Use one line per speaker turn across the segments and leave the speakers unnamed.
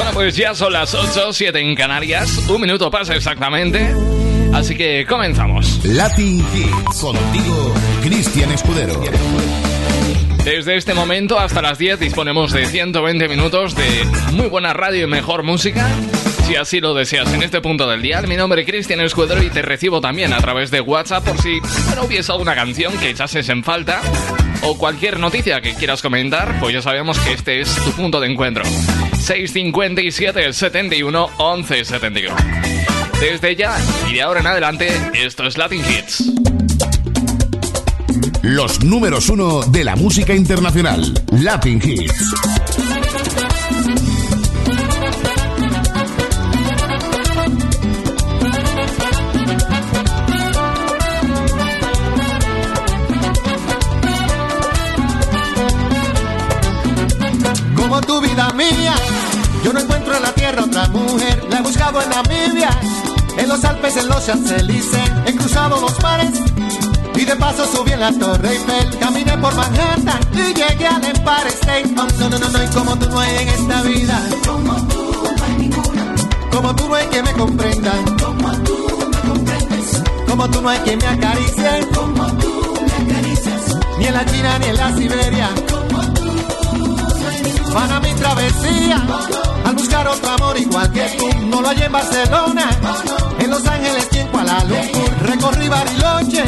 Bueno, pues ya son las 8, 7 en Canarias. Un minuto pasa exactamente. Así que comenzamos.
Latin Hits. Contigo, Cristian Escudero.
Desde este momento hasta las 10 disponemos de 120 minutos de muy buena radio y mejor música. Si así lo deseas en este punto del día, mi nombre es Cristian Escudero y te recibo también a través de WhatsApp por si no hubiese alguna canción que echases en falta o cualquier noticia que quieras comentar, pues ya sabemos que este es tu punto de encuentro. 657 71 11 71. Desde ya y de ahora en adelante, esto es Latin Hits.
Los números uno de la música internacional. Latin Hits.
Yo no encuentro en la tierra otra mujer. La he buscado en Namibia, en los Alpes, en los Champs-Élysées. He cruzado los mares y de paso subí en la Torre Eiffel. Caminé por Manhattan y llegué al Empire State. Oh, no, no, no, no, y como tú no hay en esta vida. Como tú no hay ninguna. Como tú no hay que me comprenda. Como tú me comprendes. Como tú no hay que me acaricie. Como tú me acaricias. Ni en la China ni en la Siberia. Para mi travesía. Al buscar otro amor igual que tú, no lo hallé en Barcelona, en Los Ángeles y en Kuala Lumpur. Recorrí Bariloche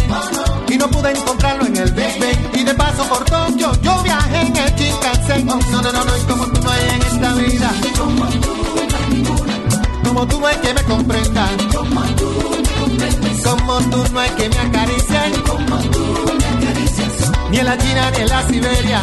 y no pude encontrarlo en el Big Bang. Y de paso por Tokio, yo viajé en el Shinkansen. No, no, no, no, y como tú no hay en esta vida. Como tú no hay que me comprenda. Como tú no hay que me acaricien. Ni en la China ni en la Siberia.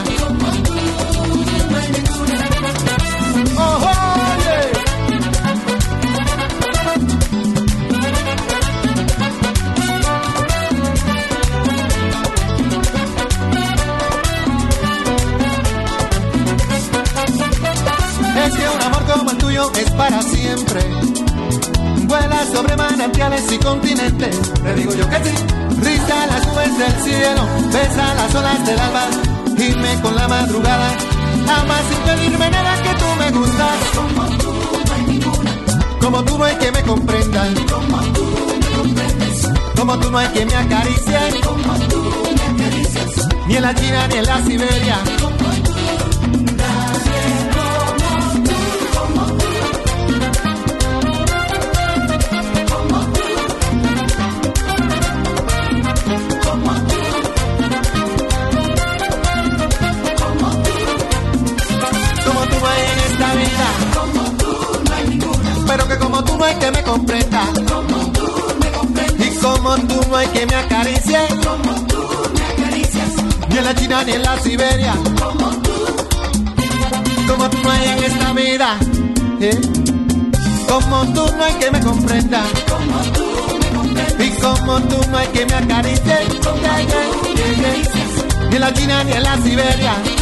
Es que un amor como el tuyo es para siempre. Vuela sobre manantiales y continentes. Te digo yo que sí. Risa las nubes del cielo, besa las olas del alba, gime con la madrugada. Jamás sin pedirme nada que tú me gustas. Como tú no hay ninguna. Como tú no hay que me comprendan. Como tú me comprendes. Como tú no hay que me acaricie. Como tú me acaricias. Ni en la China ni en la Siberia. La China ni en la Siberia. Como tú. Como tú no hay en esta vida. ¿eh? Como tú no hay que me comprenda. Como tú me. Y como tú no hay que me acaricie. Como tú. Ni en la China ni en la Siberia.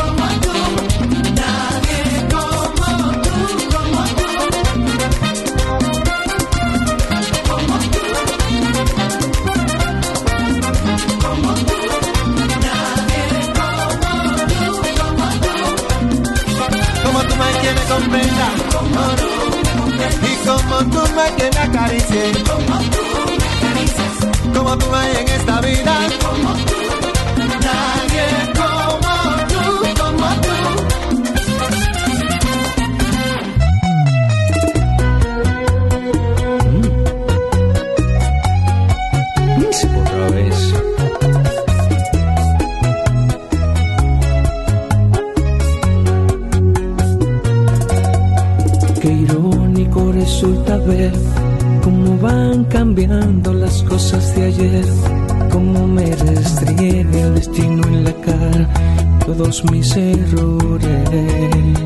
Me me comprendes. Y como tú me tú me acaricias. Como tú hay en esta vida.
Mis errores.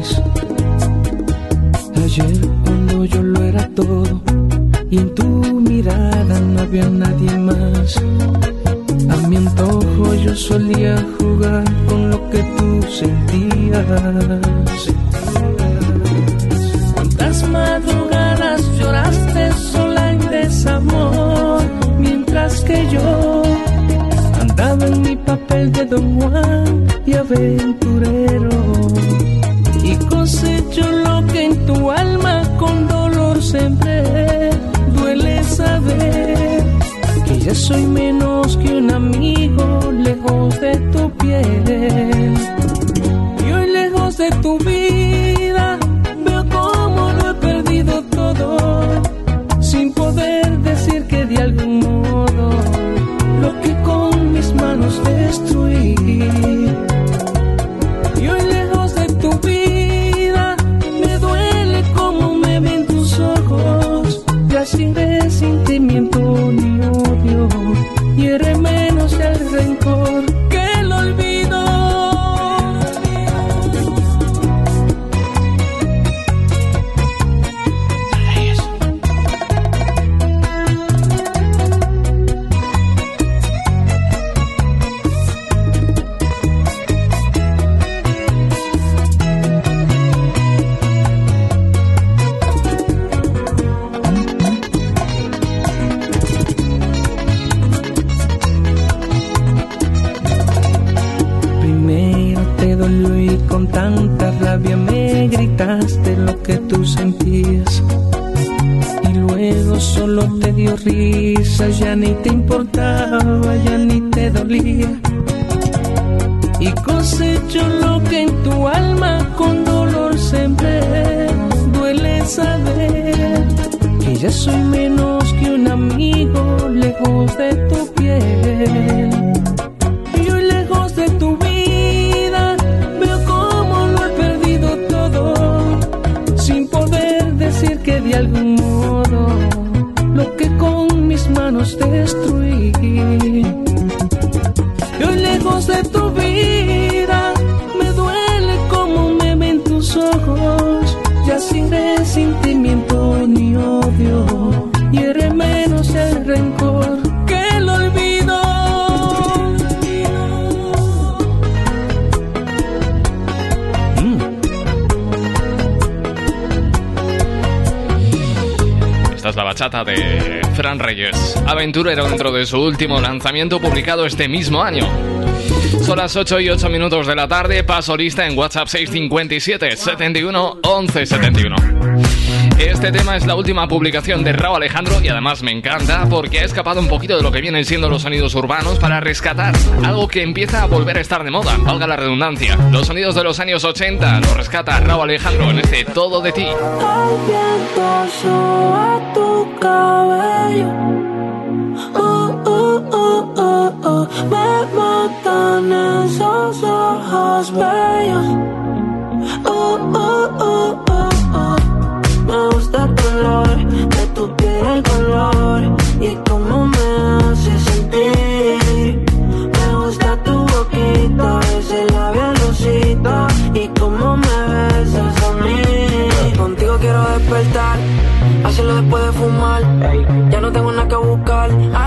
Y luego solo te dio risa, ya ni te importaba, ya ni te dolía. Y cosecho lo que en tu alma con dolor siempre duele saber que ya soy menos que un amigo lejos de tu piel.
Bachata de Fran Reyes, aventurero dentro de su último lanzamiento publicado este mismo año. Son las 8 y 8 minutos de la tarde, paso lista en WhatsApp 657 71 11 71. Este tema es la última publicación de Raúl Alejandro y además me encanta porque ha escapado un poquito de lo que vienen siendo los sonidos urbanos para rescatar algo que empieza a volver a estar de moda, valga la redundancia. Los sonidos de los años 80 lo rescata Raúl Alejandro en este Todo de ti.
Cabello. Uh, uh, uh, uh, uh. Me matan esos ojos bellos. Uh, uh, uh, uh, uh. Me gusta el color de tu piel, el color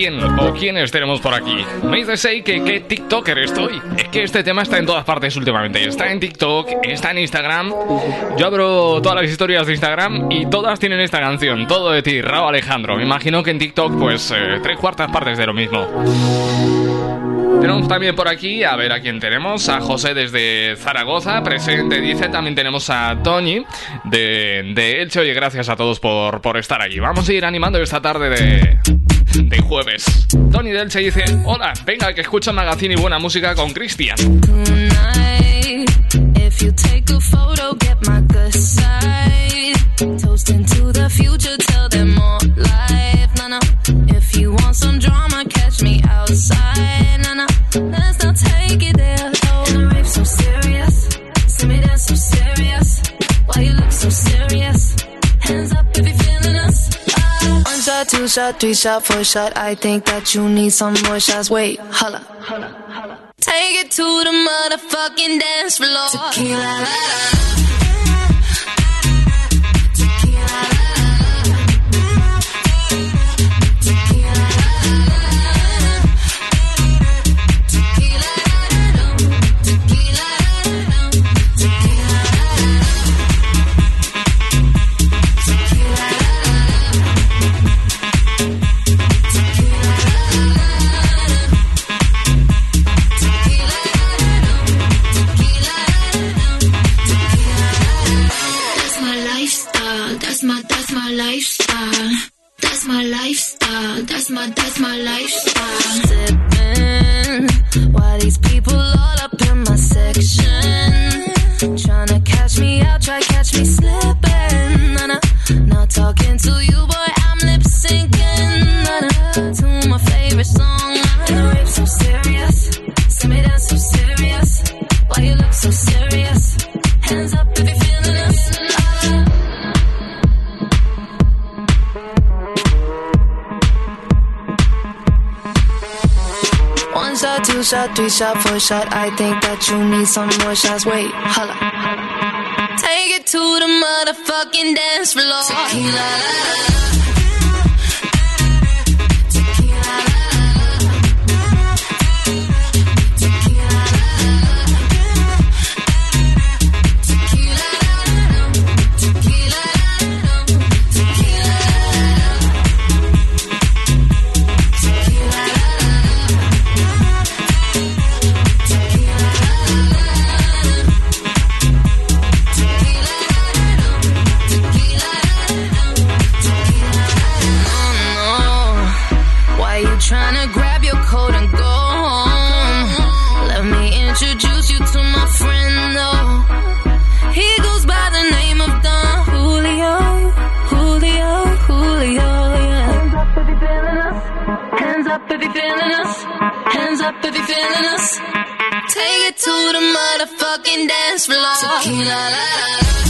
Quién o quiénes tenemos por aquí. Me dice Sei que qué TikToker estoy. Es que este tema está en todas partes últimamente. Está en TikTok, está en Instagram. Yo abro todas las historias de Instagram y todas tienen esta canción. Todo de ti, Raúl Alejandro. Me imagino que en TikTok, pues, eh, tres cuartas partes de lo mismo. Tenemos también por aquí, a ver a quién tenemos, a José desde Zaragoza, presente, dice, también tenemos a Tony de, de Elche, oye, gracias a todos por, por estar aquí. Vamos a ir animando esta tarde de, de jueves. Tony Delche dice, hola, venga que escucha magazine y buena música con Cristian.
Two shot, three shot, four shot. I think that you need some more shots. Wait, holla. Take it to the motherfucking dance floor. Tequila. La, la. Three shot, four shot. I think that you need some more shots. Wait, holla. Take it to the motherfucking dance floor. Tequila.
trying to grab your coat and go home. Let me introduce you to my friend, though. He goes
by the name of Don Julio, Julio, Julio. Yeah. Hands up if you're feeling us. Hands up if you're feeling us. Hands up if you're feeling us. Take it to the motherfucking dance floor. Tequila, la, la, la.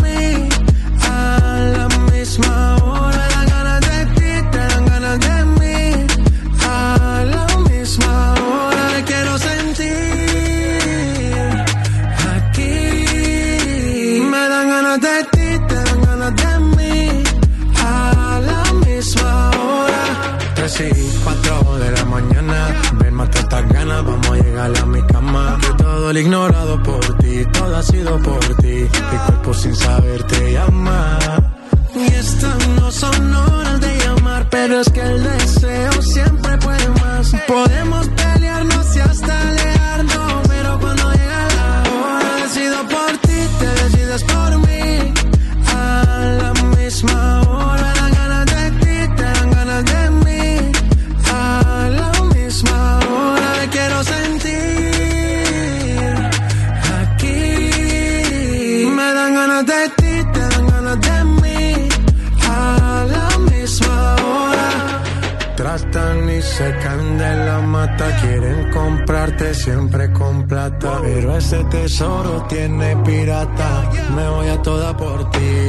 mí. Sido por ti. Mi cuerpo sin saber te llama. Y estas no son horas de llamar, pero es que el deseo siempre con plata. Pero ese tesoro tiene pirata, me voy a toda por ti.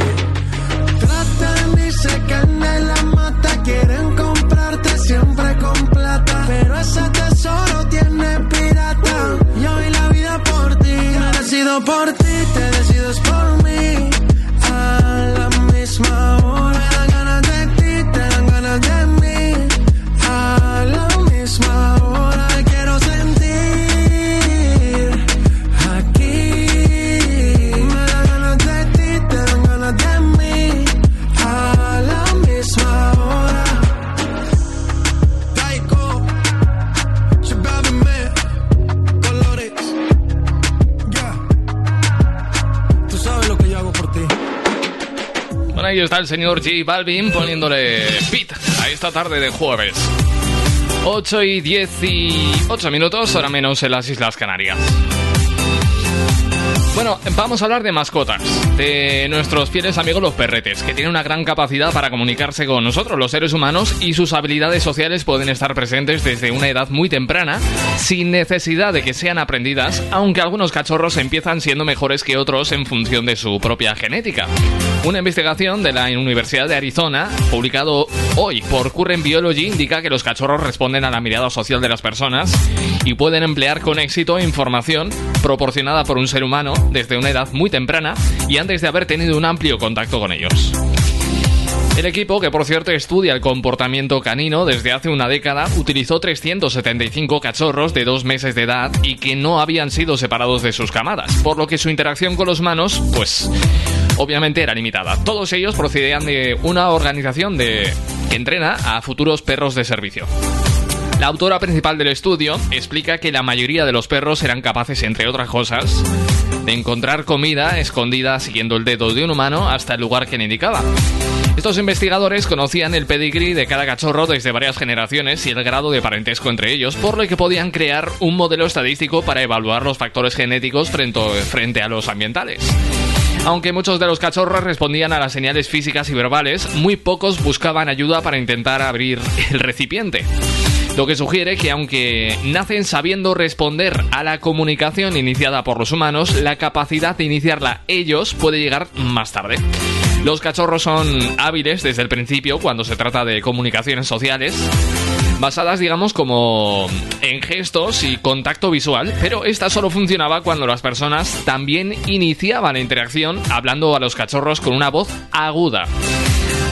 Tratan y se caen de la mata, quieren comprarte siempre con plata. Pero ese tesoro tiene pirata, yo vi la vida por ti. Me decido por ti,
señor J Balvin poniéndole pit a esta tarde de jueves. 8 y 18 minutos, ahora menos en las Islas Canarias. Bueno, vamos a hablar de mascotas, de nuestros fieles amigos los perretes, que tienen una gran capacidad para comunicarse con nosotros, los seres humanos, y sus habilidades sociales pueden estar presentes desde una edad muy temprana, sin necesidad de que sean aprendidas, aunque algunos cachorros empiezan siendo mejores que otros en función de su propia genética. Una investigación de la Universidad de Arizona, publicado hoy por Current Biology, indica que los cachorros responden a la mirada social de las personas y pueden emplear con éxito información proporcionada por un ser humano desde una edad muy temprana y antes de haber tenido un amplio contacto con ellos. El equipo, que por cierto estudia el comportamiento canino desde hace una década, utilizó 375 cachorros de dos meses de edad y que no habían sido separados de sus camadas, por lo que su interacción con los humanos, pues, obviamente era limitada. Todos ellos procedían de una organización que entrena a futuros perros de servicio. La autora principal del estudio explica que la mayoría de los perros eran capaces, entre otras cosas, de encontrar comida escondida siguiendo el dedo de un humano hasta el lugar que indicaba. Estos investigadores conocían el pedigrí de cada cachorro desde varias generaciones y el grado de parentesco entre ellos, por lo que podían crear un modelo estadístico para evaluar los factores genéticos frente a los ambientales. Aunque muchos de los cachorros respondían a las señales físicas y verbales, muy pocos buscaban ayuda para intentar abrir el recipiente. Lo que sugiere que aunque nacen sabiendo responder a la comunicación iniciada por los humanos, la capacidad de iniciarla ellos puede llegar más tarde. Los cachorros son hábiles desde el principio cuando se trata de comunicaciones sociales, basadas digamos como en gestos y contacto visual, pero esta solo funcionaba cuando las personas también iniciaban la interacción hablando a los cachorros con una voz aguda.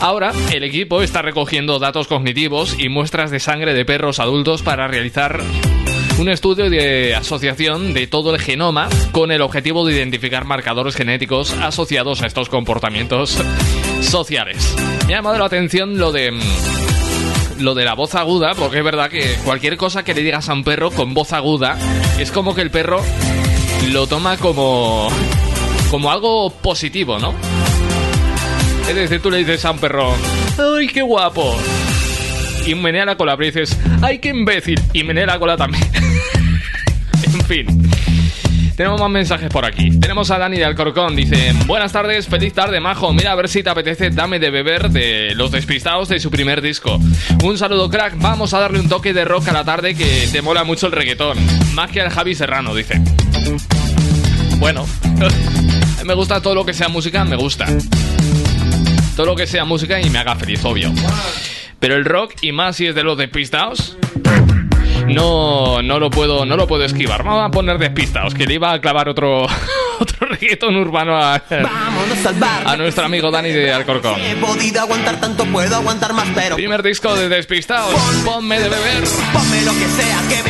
Ahora, el equipo está recogiendo datos cognitivos y muestras de sangre de perros adultos para realizar un estudio de asociación de todo el genoma con el objetivo de identificar marcadores genéticos asociados a estos comportamientos sociales. Me ha llamado la atención lo de lo de la voz aguda, porque es verdad que cualquier cosa que le digas a un perro con voz aguda es como que el perro lo toma como como algo positivo, ¿no? Es decir, tú le dices a perro, ¡ay, qué guapo! Y menea la cola, pero dices, ¡ay, qué imbécil! Y menea la cola también. en fin. Tenemos más mensajes por aquí. Tenemos a Dani de Alcorcón. Dice: Buenas tardes, feliz tarde, majo. Mira a ver si te apetece Dame de beber de Los Despistados de su primer disco. Un saludo, crack. Vamos a darle un toque de rock a la tarde que te mola mucho el reggaetón. Más que al Javi Serrano, dice. Bueno, me gusta todo lo que sea música, me gusta. Todo lo que sea música y me haga feliz, obvio. Pero el rock, y más si es de los despistados, no, no lo puedo, no lo puedo esquivar. Vamos a poner despistados, que le iba a clavar otro, otro reggaetón urbano a, a nuestro amigo Dani de Alcorcón.
He podido aguantar tanto, puedo aguantar más, pero
Primer disco de despistados, ponme de beber.
ponme lo que sea que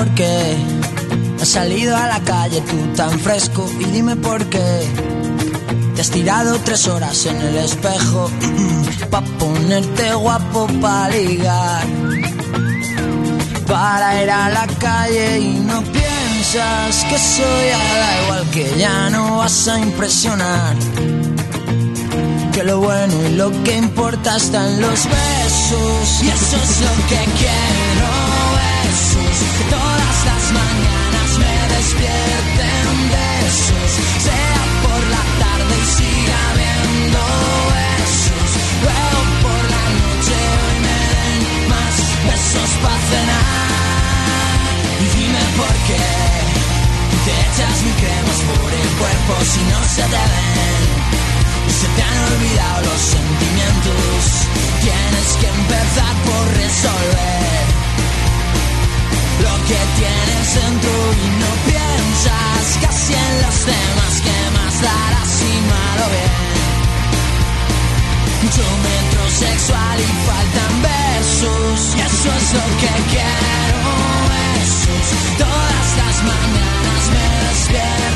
por qué
has salido a la calle tú tan fresco y dime por qué te has tirado tres horas en el espejo pa ponerte guapo pa ligar. Para ir a la calle y no piensas que soy da igual que ya no vas a impresionar. Que lo bueno y lo que importa está en los besos y eso es lo que quiero todas las mañanas me despierten besos sea por la tarde y siga habiendo besos. Luego por la noche hoy me den más besos para cenar. Y dime por qué te echas mi cremas por el cuerpo si no se te ven. Y se te han olvidado los sentimientos. Tienes que empezar por resolver lo que tienes dentro y no piensas. Casi en los demás que más darás y malo bien. Mucho metrosexual y faltan besos. Y eso es lo que quiero besos. Todas las mañanas me despierten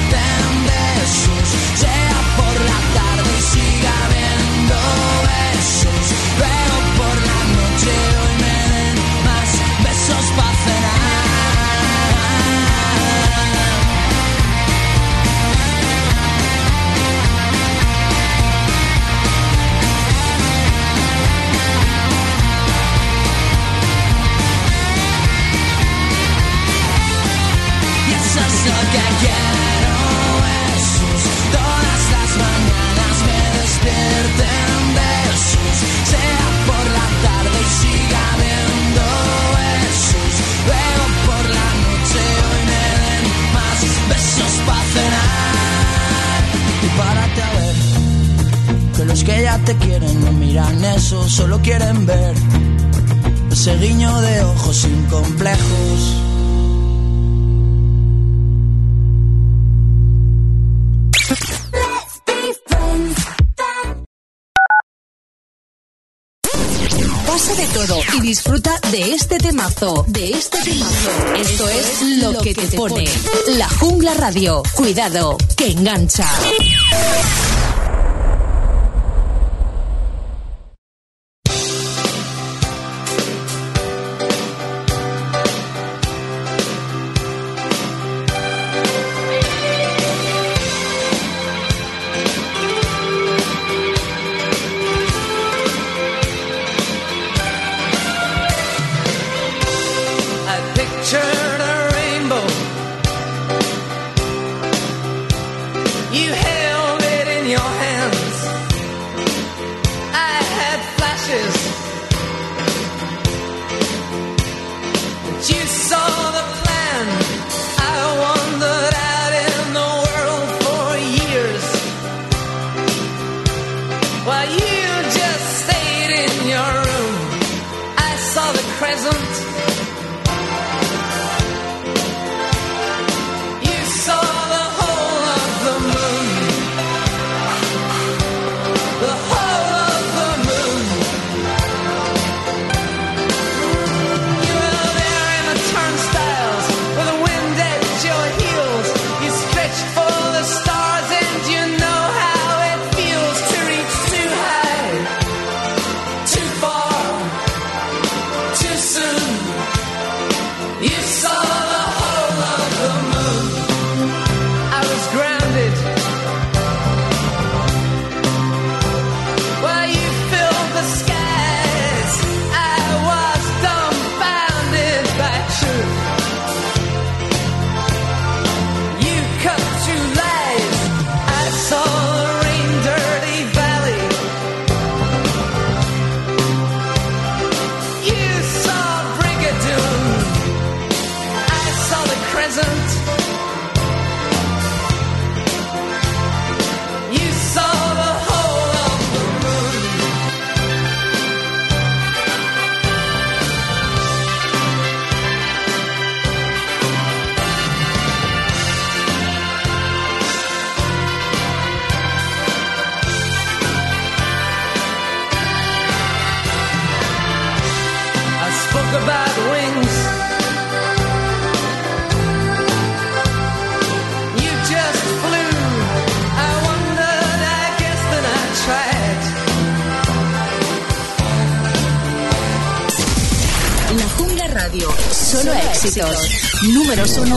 Los que ya te quieren no miran eso, solo quieren ver ese guiño de ojos sin complejos.
Pasa de todo y disfruta de este temazo, de este temazo. Esto es lo que te pone. La Jungla Radio. Cuidado, que engancha.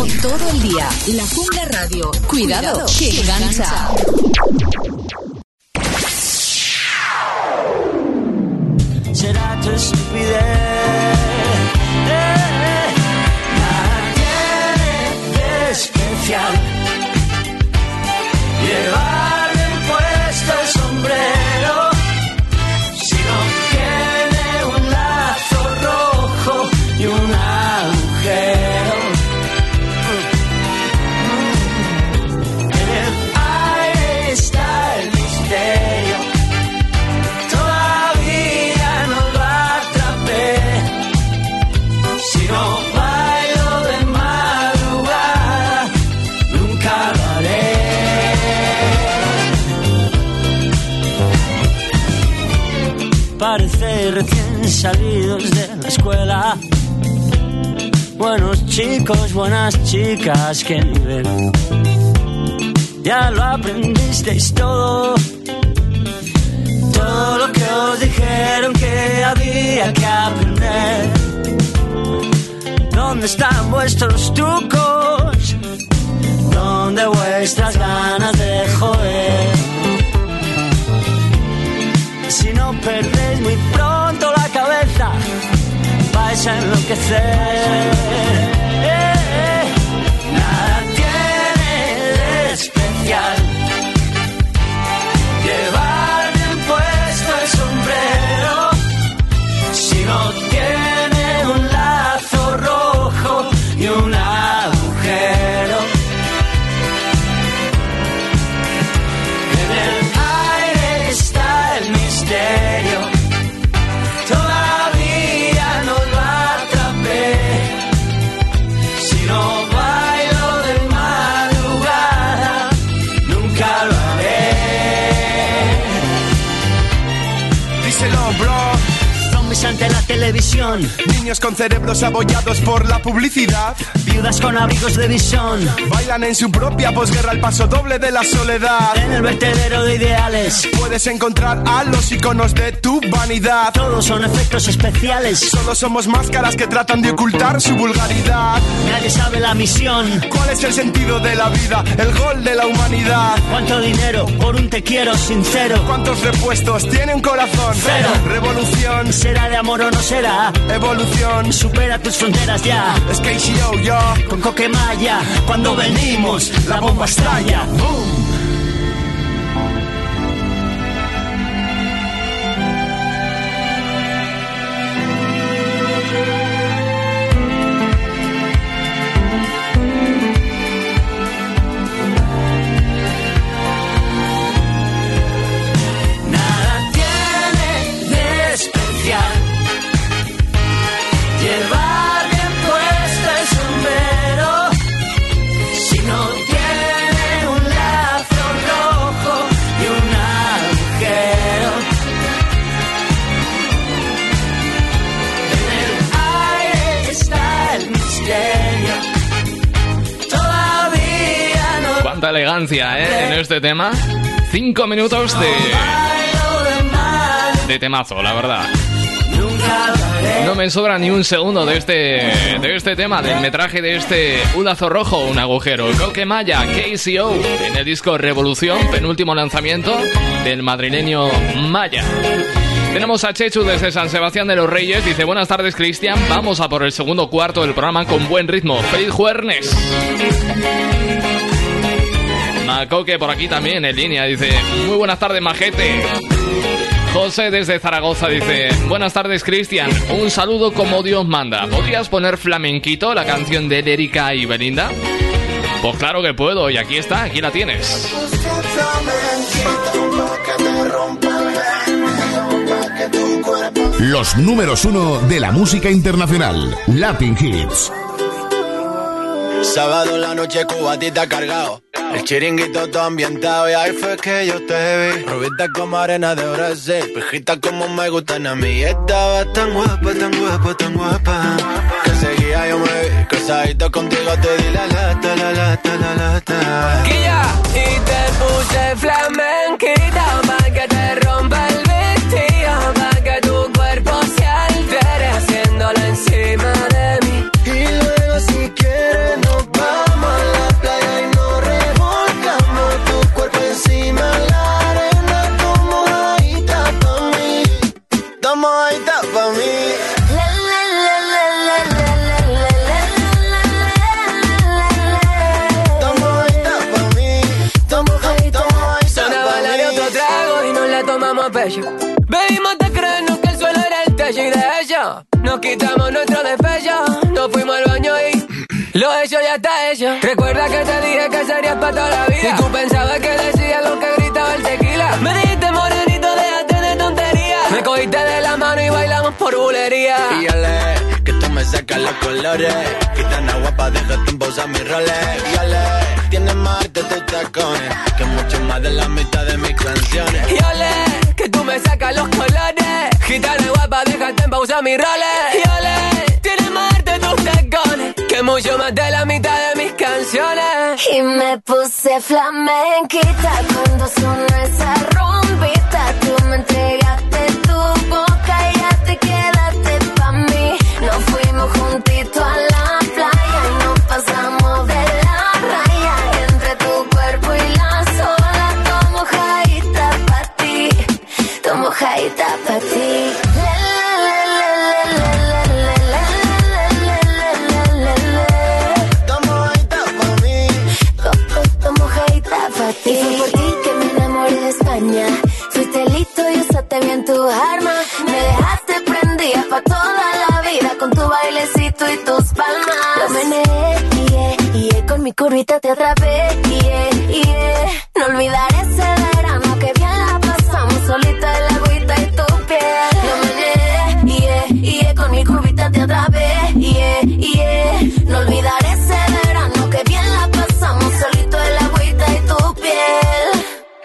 todo el día. La Jungla Radio. Cuidado,
Cuidado que. buenas chicas, qué nivel. Ya lo aprendisteis todo. Todo lo que os dijeron que había que aprender. ¿Dónde están vuestros trucos? ¿Dónde vuestras ganas de joder? Si no perdéis muy pronto la cabeza, vais a enloquecer.
Yeah. Con cerebros abollados por la publicidad.
Viudas con abrigos de visión.
Bailan en su propia posguerra el paso doble de la soledad.
En el vertedero de ideales.
Puedes encontrar a los iconos de tu vanidad.
Todos son efectos especiales.
Solo somos máscaras que tratan de ocultar su vulgaridad.
Nadie sabe la misión.
¿Cuál es el sentido de la vida? El gol de la humanidad.
¿Cuánto dinero por un te quiero sincero?
¿Cuántos repuestos tiene un corazón?
Cero.
Revolución.
¿Será de amor o no será?
Evolución.
Supera tus fronteras ya.
Es KCO, yo.
Con Coquemaya. Cuando venimos, la bomba estalla.
¿Eh? En este tema. Cinco minutos de,
de
temazo, la verdad. No me sobra ni un segundo de este, de este tema, del metraje de este Un lazo rojo, un agujero. Coquemaya, KCO, en el disco Revolución, penúltimo lanzamiento del madrileño Maya. Tenemos a Chechu desde San Sebastián de los Reyes. Dice, buenas tardes Cristian, vamos a por el segundo cuarto del programa con buen ritmo. ¡Feliz jueves! Macoque por aquí también en línea, dice, muy buenas tardes Majete. José desde Zaragoza dice, buenas tardes Cristian, un saludo como Dios manda. ¿Podrías poner flamenquito, la canción de Erika y Belinda? Pues claro que puedo, y aquí está, aquí la tienes.
Los números uno de la música internacional, Latin Hits.
Sábado en la noche cubatita cargado. El chiringuito todo ambientado y ahí fue que yo te vi. Rubita como arena de Brasil, pijita como me gustan a mí. Estaba tan guapa, tan guapa, tan guapa. Que seguía yo me vi, cruzadito contigo te di la lata, la lata, la lata.
Guilla, y te puse flamenquita pa' que te rompa tomamos a pecho. Bebimos de creernos que el suelo era el techo y de hecho nos quitamos nuestro despecho. Nos fuimos al baño y lo hecho ya está hecho. Recuerda que te dije que serías para toda la vida. Y tú pensabas que decía lo que gritaba el tequila. Me dijiste morenito, déjate de tontería. Me cogiste de la mano y bailamos por bulería.
Y ale, que tú me sacas los colores. Gitana guapa, déjate en pausa mis roles. Y ale, tienes más arte tus tacones. Que mucho más de la mitad de mis canciones.
Y me sacas los colores. Gitana guapa, déjate en pausa mi roles. Y ole, tienes más arte tus tacones. Que mucho más de la mitad de mis canciones.
Y me puse flamenquita cuando sonó esa curvita te atrapé, yeah, yeah. No olvidaré ese verano que bien la pasamos solita en la agüita y tu piel. Lo yeah, yeah, con mi curvita te atrapé, yeah, yeah. No olvidaré ese verano que bien la pasamos solito en la agüita y tu piel.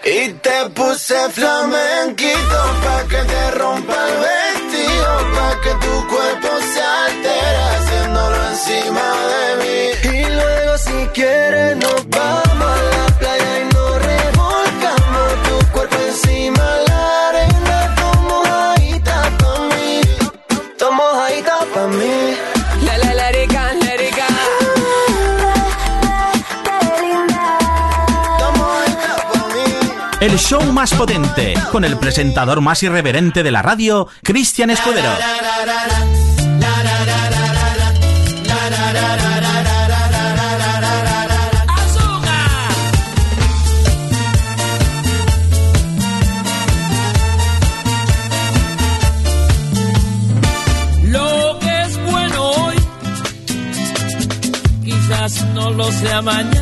Y te puse flamenquito pa' que te rompa el vestido,
hasta que tu cuerpo se altera haciéndolo encima de mí. Y si quieres nos vamos a la playa y nos revolcamos tu cuerpo encima de la arena. Como mojadita pa' mí, tu mojadita pa' mí.
La la la rica, la rica.
El show más potente, con el presentador más irreverente de la radio, Cristian Escudero.
Mañana.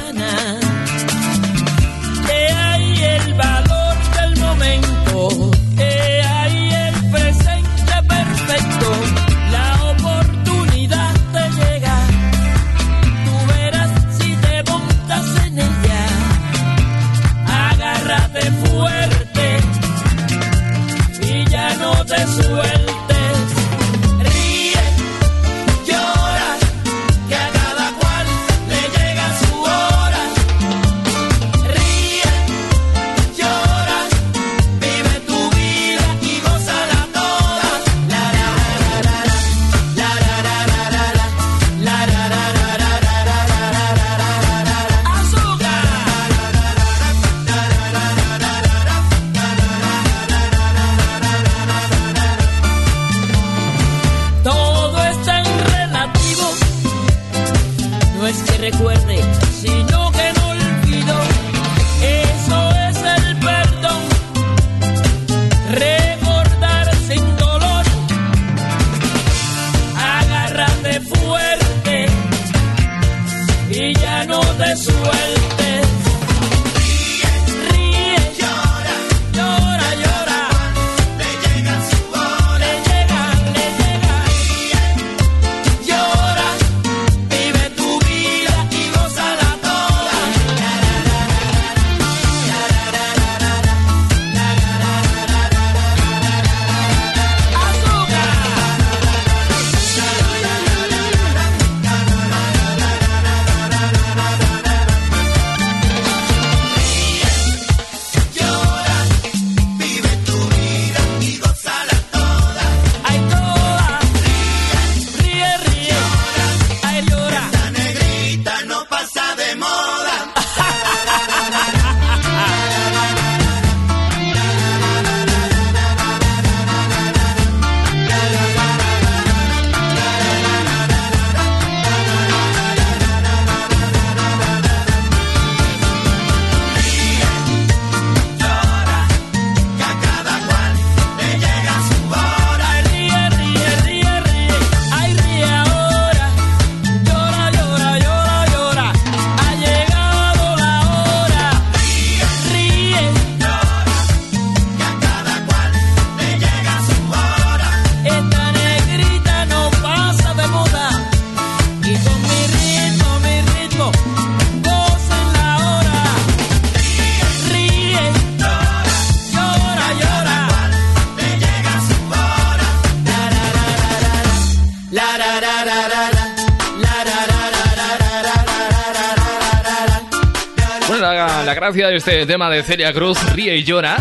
Gracia de este tema de Celia Cruz, Ríe y Llora,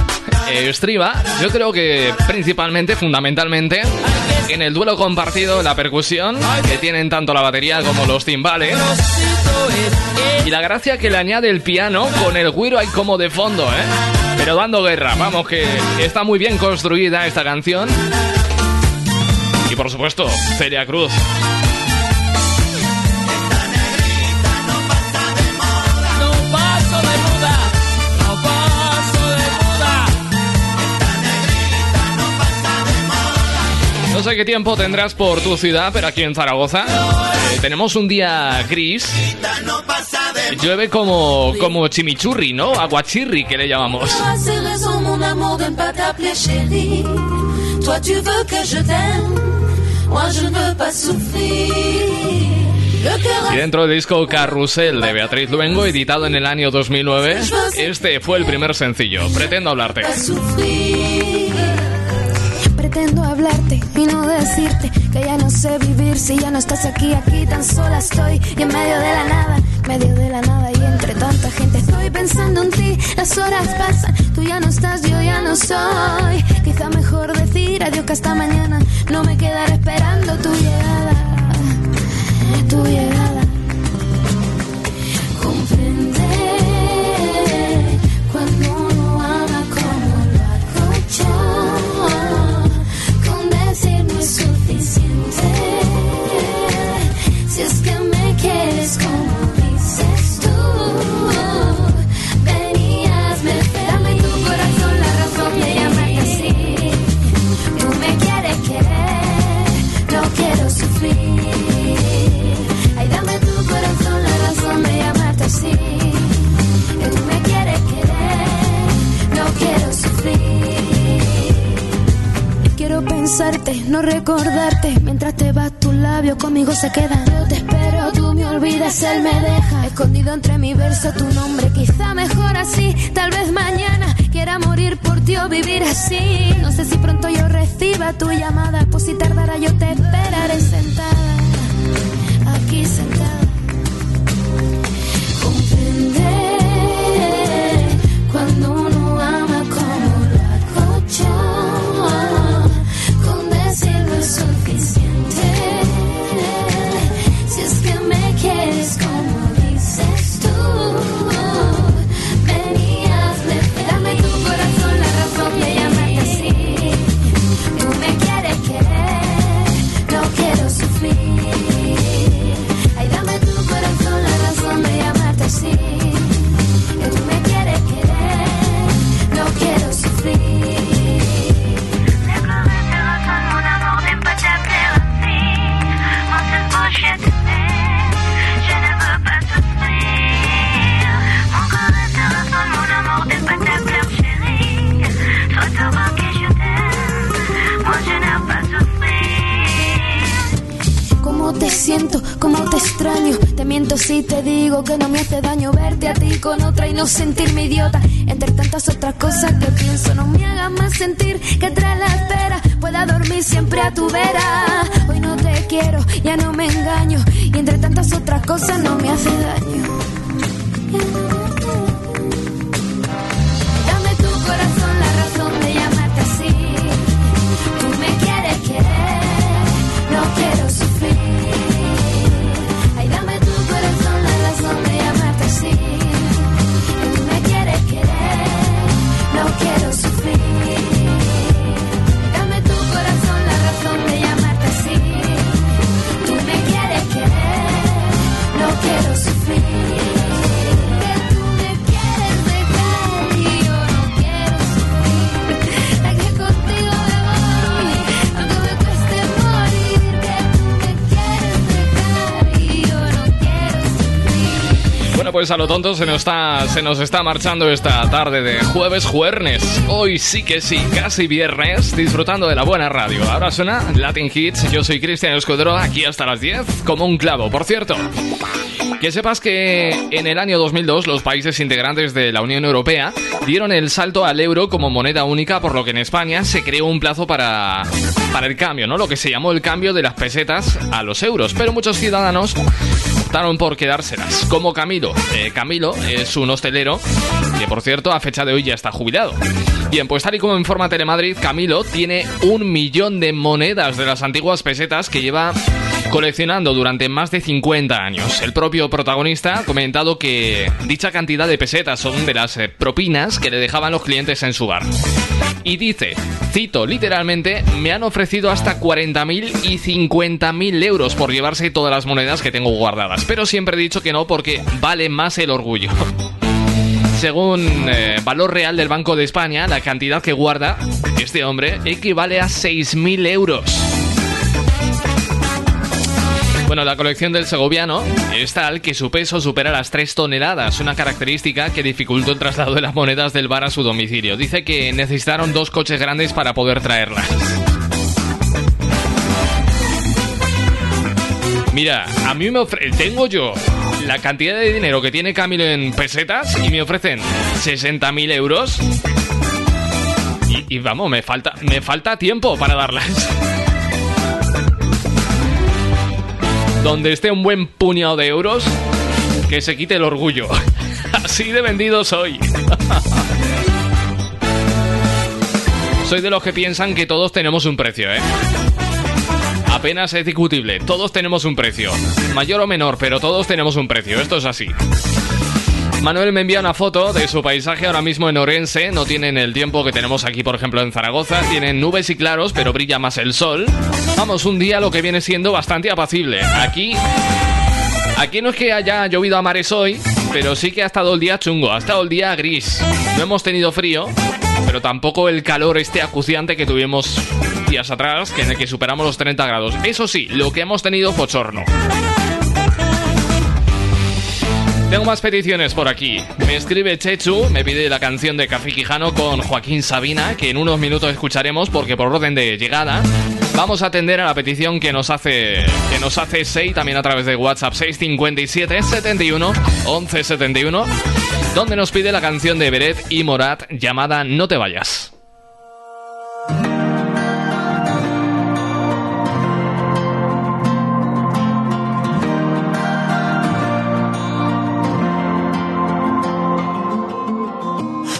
eh, estriba, yo creo que principalmente, fundamentalmente, en el duelo compartido, la percusión, que tienen tanto la batería como los timbales, y la gracia que le añade el piano con el güiro ahí como de fondo, ¿eh? Pero dando guerra, vamos, que está muy bien construida esta canción. Y por supuesto, Celia Cruz.
No
sé qué tiempo tendrás por tu ciudad, pero aquí en Zaragoza eh, tenemos un día gris. Llueve como, como chimichurri, ¿no? Aguachirri, que le llamamos. Y dentro del disco Carrusel de Beatriz Luengo, editado en el año 2009, este fue el primer sencillo. Pretendo hablarte.
Pretendo hablarte y no decirte que ya no sé vivir si ya no estás aquí, aquí tan sola estoy y en medio de la nada, medio de la nada y entre tanta gente estoy pensando en ti, las horas pasan, tú ya no estás, yo ya no soy. Quizá mejor decir adiós que hasta mañana no me quedaré esperando tu llegada, tu llegada. No recordarte. Mientras te vas, tus labios conmigo se quedan. Yo te espero, tú me olvidas, él me deja. Escondido entre mi verso tu nombre, quizá mejor así. Tal vez mañana quiera morir por ti o vivir así. No sé si pronto yo reciba tu llamada. Pues si tardara, yo te esperaré sentada. Aquí sentada. Si te digo que no me hace daño verte a ti con otra y no sentirme idiota. Entre tantas otras cosas que pienso, no me hagas más sentir que tras la espera pueda dormir siempre a tu vera. Hoy no te quiero, ya no me engaño. Y entre tantas otras cosas no me hace daño.
Pues a lo tonto se nos está, se nos está marchando esta tarde de jueves juernes. Hoy sí que sí, casi viernes, disfrutando de la buena radio. Ahora suena Latin Hits. Yo soy Cristian Escudero, aquí hasta las 10, como un clavo. Por cierto, que sepas que en el año 2002 los países integrantes de la Unión Europea dieron el salto al euro como moneda única, por lo que en España se creó un plazo para, para el cambio, ¿no? Lo que se llamó el cambio de las pesetas a los euros. Pero muchos ciudadanos por quedárselas, como Camilo. Eh, Camilo es un hostelero que, por cierto, a fecha de hoy ya está jubilado. Bien, pues tal y como informa Telemadrid, Camilo tiene un millón de monedas de las antiguas pesetas que lleva coleccionando durante más de 50 años. El propio protagonista ha comentado que dicha cantidad de pesetas son de las eh, propinas que le dejaban los clientes en su bar. Y dice, cito literalmente, me han ofrecido hasta 40.000 y 50.000 euros por llevarse todas las monedas que tengo guardadas. Pero siempre he dicho que no porque vale más el orgullo. Según eh, valor real del Banco de España, la cantidad que guarda este hombre equivale a 6.000 euros. Bueno, la colección del segoviano es tal que su peso supera las 3 toneladas, una característica que dificultó el traslado de las monedas del bar a su domicilio. Dice que necesitaron dos coches grandes para poder traerlas. Mira, a mí me ofrecen, tengo yo la cantidad de dinero que tiene Camilo en pesetas y me ofrecen 60.000 euros. Y, y vamos, me falta, me falta tiempo para darlas. Donde esté un buen puñado de euros, que se quite el orgullo. Así de vendido soy. Soy de los que piensan que todos tenemos un precio, ¿eh? Apenas es discutible, todos tenemos un precio. Mayor o menor, pero todos tenemos un precio, esto es así. Manuel me envía una foto de su paisaje ahora mismo en Orense. No tienen el tiempo que tenemos aquí, por ejemplo, en Zaragoza. Tienen nubes y claros, pero brilla más el sol. Vamos, un día lo que viene siendo bastante apacible. Aquí. Aquí no es que haya llovido a mares hoy, pero sí que ha estado el día chungo, ha estado el día gris. No hemos tenido frío, pero tampoco el calor este acuciante que tuvimos días atrás, que en el que superamos los 30 grados. Eso sí, lo que hemos tenido pochorno. Tengo más peticiones por aquí. Me escribe Chechu, me pide la canción de Café Quijano con Joaquín Sabina, que en unos minutos escucharemos porque por orden de llegada vamos a atender a la petición que nos hace que nos hace Sei también a través de WhatsApp 657 71 11 71, donde nos pide la canción de Beret y Morat llamada No te vayas.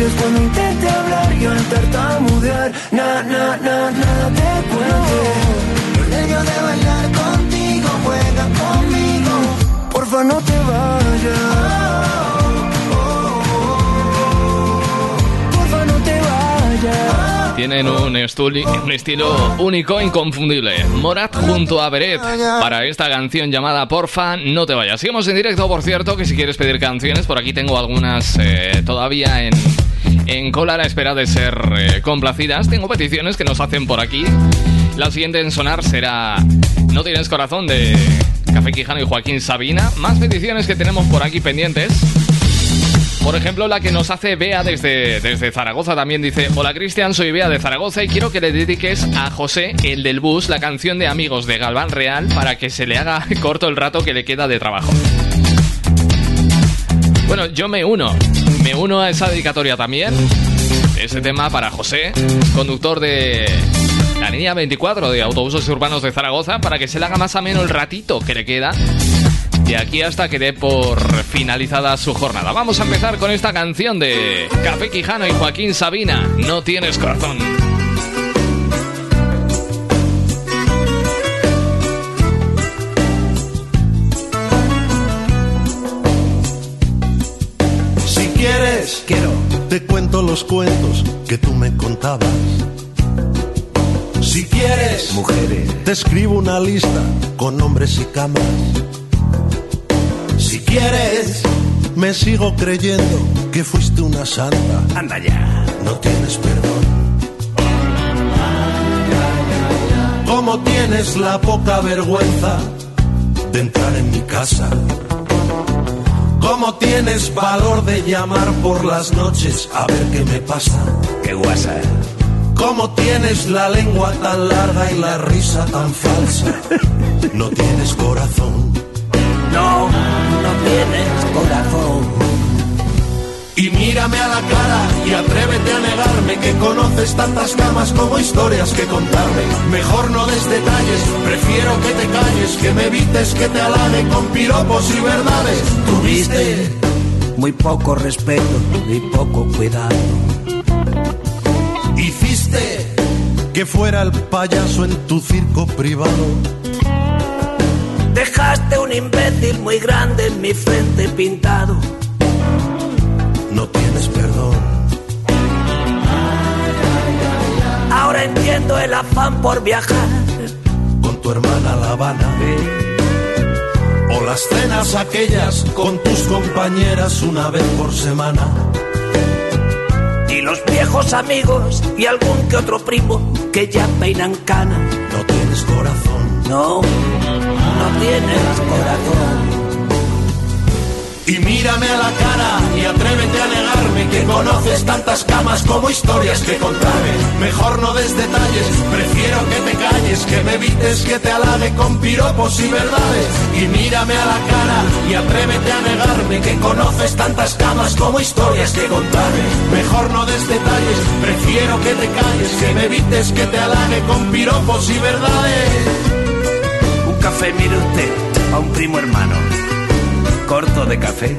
Vayas cuando intente hablar y al tartamudear, na, na, na, nada te cuente. Con nervio de bailar contigo, juega conmigo. Porfa, no te vayas. Porfa, no te vayas.
Tienen un, estuli- un estilo único, inconfundible. Morat junto a Beret para esta canción llamada Porfa, no te vayas. Sigamos en directo, por cierto, que si quieres pedir canciones, por aquí tengo algunas eh, todavía en, en cola a la espera de ser eh, complacidas. Tengo peticiones que nos hacen por aquí. La siguiente en sonar será No tienes corazón de Café Quijano y Joaquín Sabina. Más peticiones que tenemos por aquí pendientes. Por ejemplo, la que nos hace Bea desde, desde Zaragoza también dice, hola Cristian, soy Bea de Zaragoza y quiero que le dediques a José, el del bus, la canción de Amigos de Galván Real para que se le haga corto el rato que le queda de trabajo. Bueno, yo me uno, me uno a esa dedicatoria también. Ese tema para José, conductor de la línea 24 de autobuses urbanos de Zaragoza, para que se le haga más ameno el ratito que le queda de aquí hasta que dé por finalizada su jornada. Vamos a empezar con esta canción de Café Quijano y Joaquín Sabina, No tienes corazón.
Quieres, quiero. Te cuento los cuentos que tú me contabas. Si quieres, mujeres, te escribo una lista con nombres y camas. Si quieres, me sigo creyendo que fuiste una santa. Anda ya. No tienes perdón. ¿Cómo tienes la poca vergüenza de entrar en mi casa? ¿Cómo tienes valor de llamar por las noches a ver qué me pasa? Qué guasa. ¿Cómo tienes la lengua tan larga y la risa tan falsa? No tienes corazón. No, no tienes corazón. Y mírame a la cara y atrévete a negarme que conoces tantas camas como historias que contarme. Mejor no des detalles, prefiero que te calles, que me evites que te halague con piropos y verdades. Tuviste muy poco respeto y poco cuidado. Hiciste que fuera el payaso en tu circo privado. Dejaste un imbécil muy grande en mi frente pintado. Ahora entiendo el afán por viajar con tu hermana La Habana. O las cenas aquellas con tus compañeras una vez por semana. Y los viejos amigos y algún que otro primo que ya peinan cana. No tienes corazón. No, no tienes corazón. Y mírame a la cara y atrévete a negarme que conoces tantas camas como historias que contarme. Mejor no des detalles, prefiero que te calles, que me evites que te halague con piropos y verdades. Y mírame a la cara y atrévete a negarme que conoces tantas camas como historias que contarme. Mejor no des detalles, prefiero que te calles, que me evites que te halague con piropos y verdades.
Un café, mire usted, a un primo hermano. Corto de café,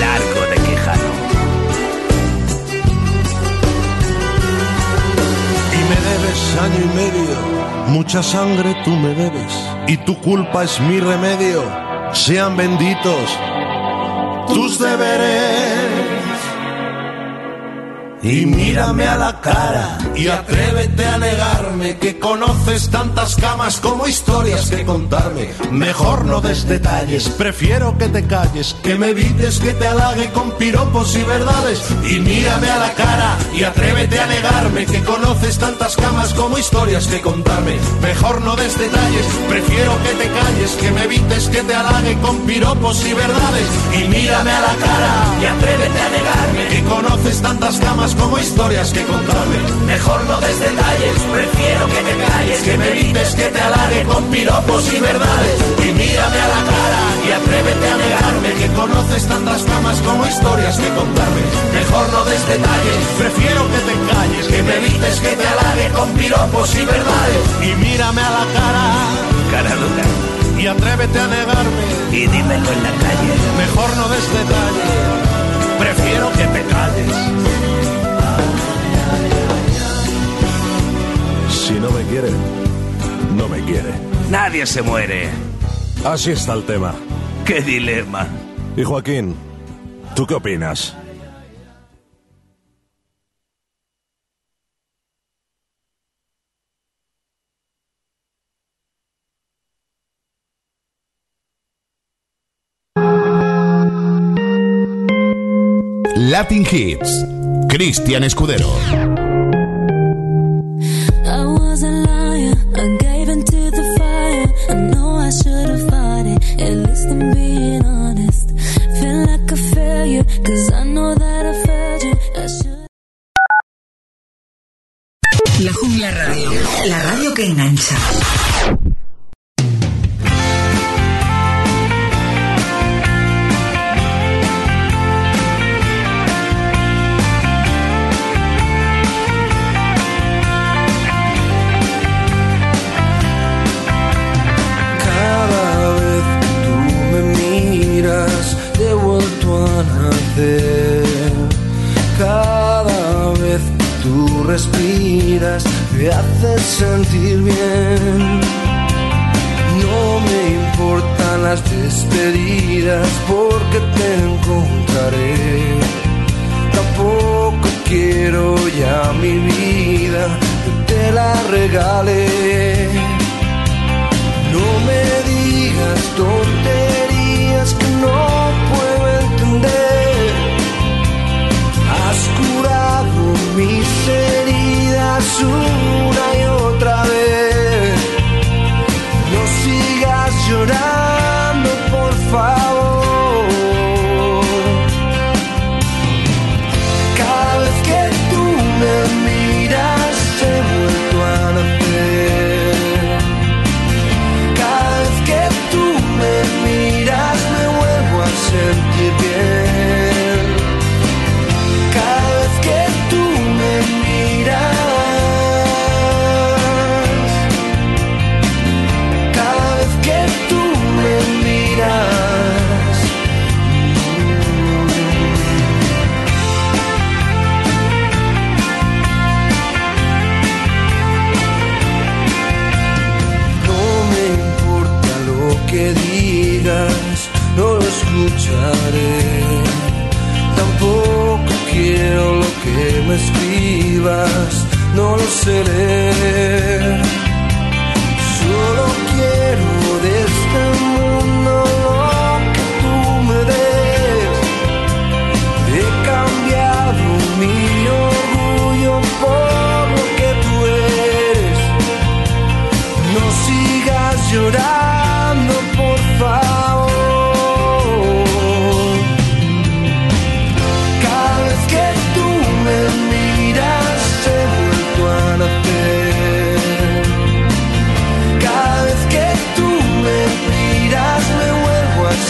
largo de quijano.
Y me debes año y medio, mucha sangre tú me debes. Y tu culpa es mi remedio, sean benditos tus deberes. Y mírame a la cara y atrévete a negarme que conoces tantas camas como historias que contarme. Mejor no des detalles, prefiero que te calles, que me evites que te halague con piropos y verdades. Y mírame a la cara y atrévete a negarme que conoces tantas camas como historias que contarme. Mejor no des detalles, prefiero que te calles, que me evites que te halague con piropos y verdades. Y mírame a la cara y atrévete a negarme que conoces tantas camas como historias que contarme. Mejor no des detalles, prefiero que te calles, que me evites que te halague con piropos y verdades. Y mírame a la cara y atrévete a negarme que conoces tantas camas como historias que contarme. Mejor no des detalles, prefiero que te calles, que me evites que te halague con piropos y verdades. Y mírame a la cara,
cara dura.
Y atrévete a negarme.
Y dímelo en la calle.
Mejor no des detalles, prefiero que te calles. Si no me quiere, no me quiere.
Nadie se muere.
Así está el tema.
Qué dilema.
Y Joaquín, ¿tú qué opinas?
Latin Hits. Cristian Escudero.
Enter. regale. No me digas tonterías que no puedo entender. Has curado mis heridas. Una me escribas, no lo seré.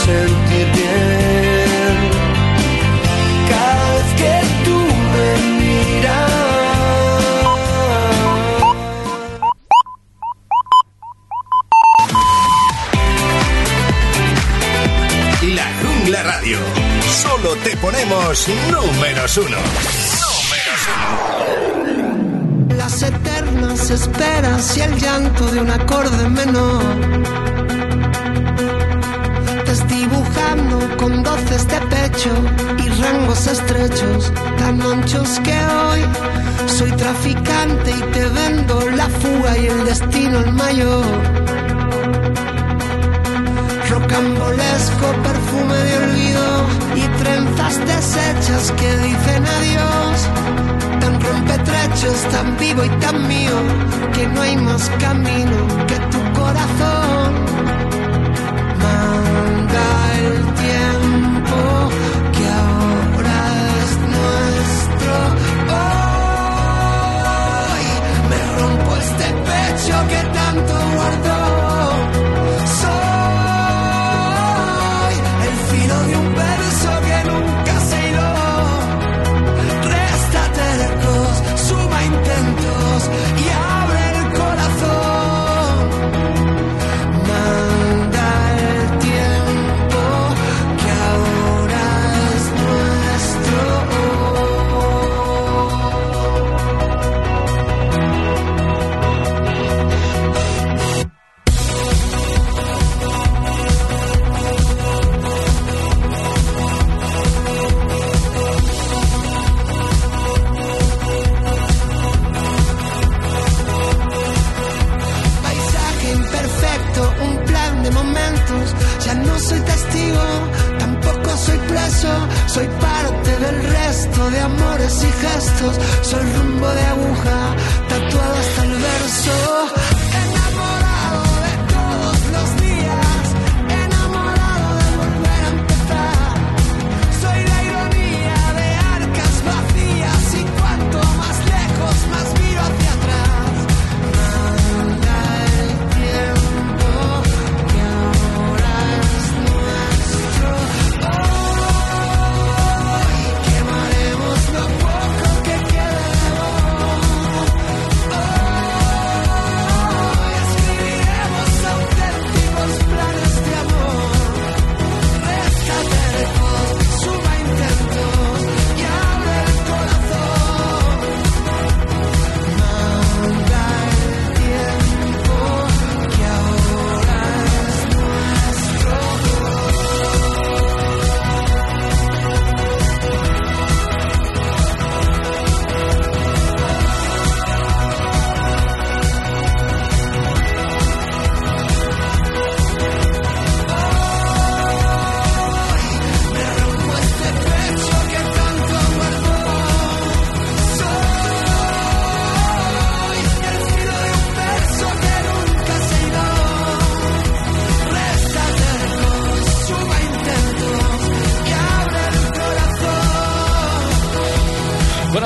sentir bien. Cada vez que tú me miras.
La Jungla Radio. Solo te ponemos números uno. Números uno.
Las eternas esperas y el llanto de un acorde menor con doces de pecho y rangos estrechos tan anchos que hoy soy traficante y te vendo la fuga y el destino el mayor. Rocambolesco perfume de olvido y trenzas deshechas que dicen adiós. Tan rompetrechos, tan vivo y tan mío que no hay más camino que tu corazón.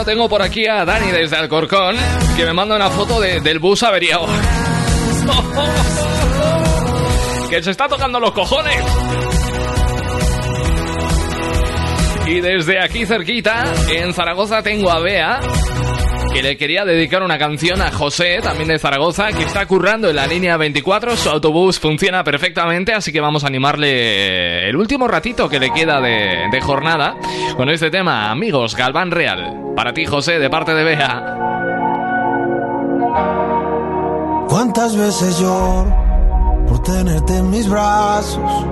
Tengo por aquí a Dani desde Alcorcón que me manda una foto de- del bus averiado. que se está tocando los cojones. Y desde aquí cerquita, en Zaragoza, tengo a Bea, que le quería dedicar una canción a José, también de Zaragoza, que está currando en la línea 24. Su autobús funciona perfectamente, así que vamos a animarle el último ratito que le queda de, de jornada con este tema, amigos, Galván Real. Para ti, José, de parte de Bea.
¿Cuántas veces lloro por tenerte en mis brazos?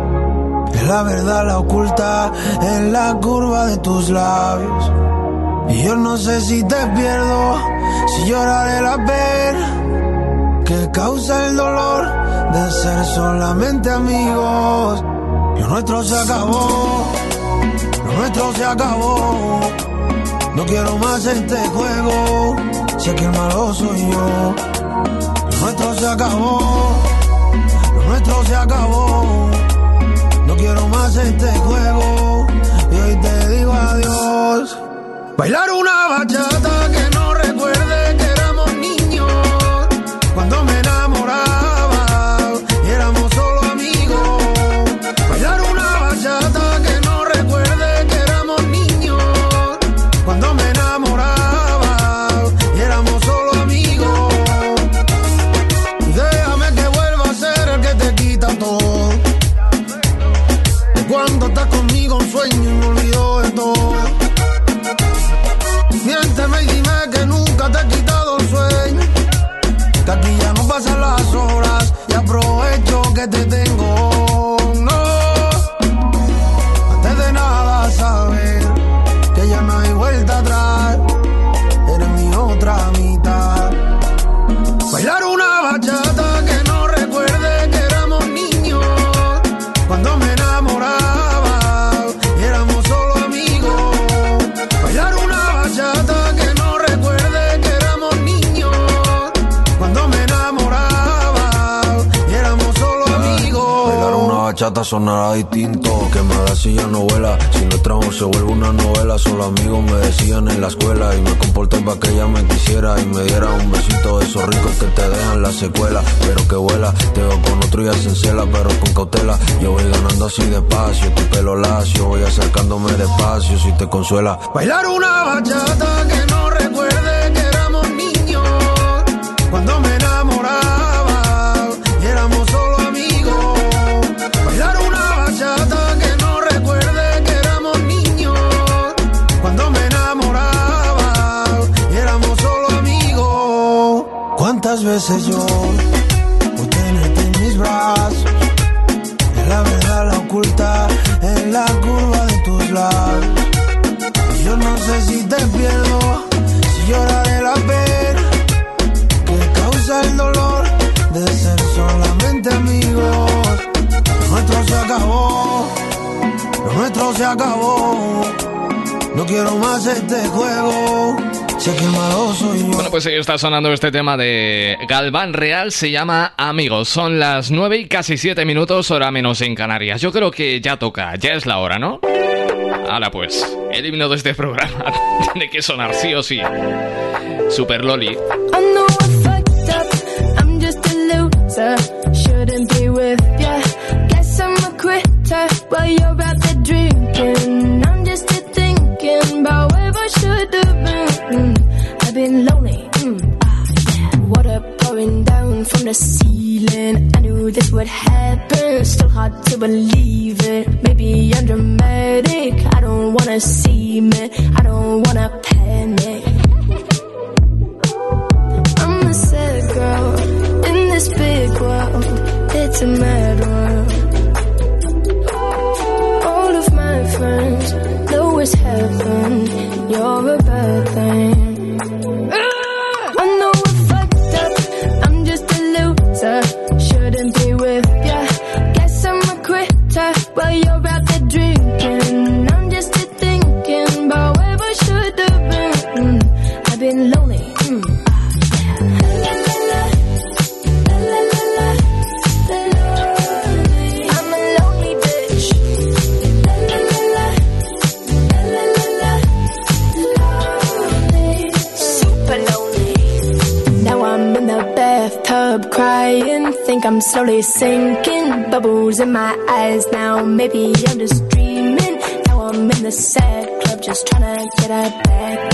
Es la verdad la oculta en la curva de tus labios. Y yo no sé si te pierdo, si lloraré la pena que causa el dolor de ser solamente amigos. Lo nuestro se acabó, lo nuestro se acabó. No quiero más este juego, sé que el malo soy yo. Lo nuestro se acabó, lo nuestro se acabó. No quiero más este juego y hoy te digo adiós. Bailar una bachata
sonará distinto. Que me da si ya no vuela. Si nuestro amor se vuelve una novela. Solo amigos me decían en la escuela. Y me comporté para que ella me quisiera. Y me diera un besito de esos ricos que te dejan la secuela. Pero que vuela. Te veo con otro y ya se encela, pero con cautela. Yo voy ganando así despacio. Tu pelo lacio. Voy acercándome despacio si te consuela.
Bailar una bachata que no veces yo por tenerte en mis brazos? Es la verdad la oculta en la curva de tus labios. Y Yo no sé si te pierdo, si lloraré la pena que causa el dolor de ser solamente amigos. Lo nuestro se acabó, lo nuestro se acabó. No quiero más este juego,
Bueno, pues ahí está sonando este tema de Galván Real, se llama Amigos. Son las 9 y casi 7 minutos, hora menos en Canarias. Yo creo que ya toca, ya es la hora, ¿no? Ahora pues, el himno de este programa tiene que sonar sí o sí. Super Loli.
Should have been. Mm, I've been lonely. Mm, ah. Water pouring down from the ceiling. I knew this would happen. Still hard to believe it. Maybe I'm dramatic. I don't wanna see me. I don't wanna panic. I'm a sad girl in this big world. It's a mad world. All of my friends know it's heaven. sinking, bubbles in my eyes now. Maybe I'm just dreaming. Now I'm in the sad club, just trying to get a back.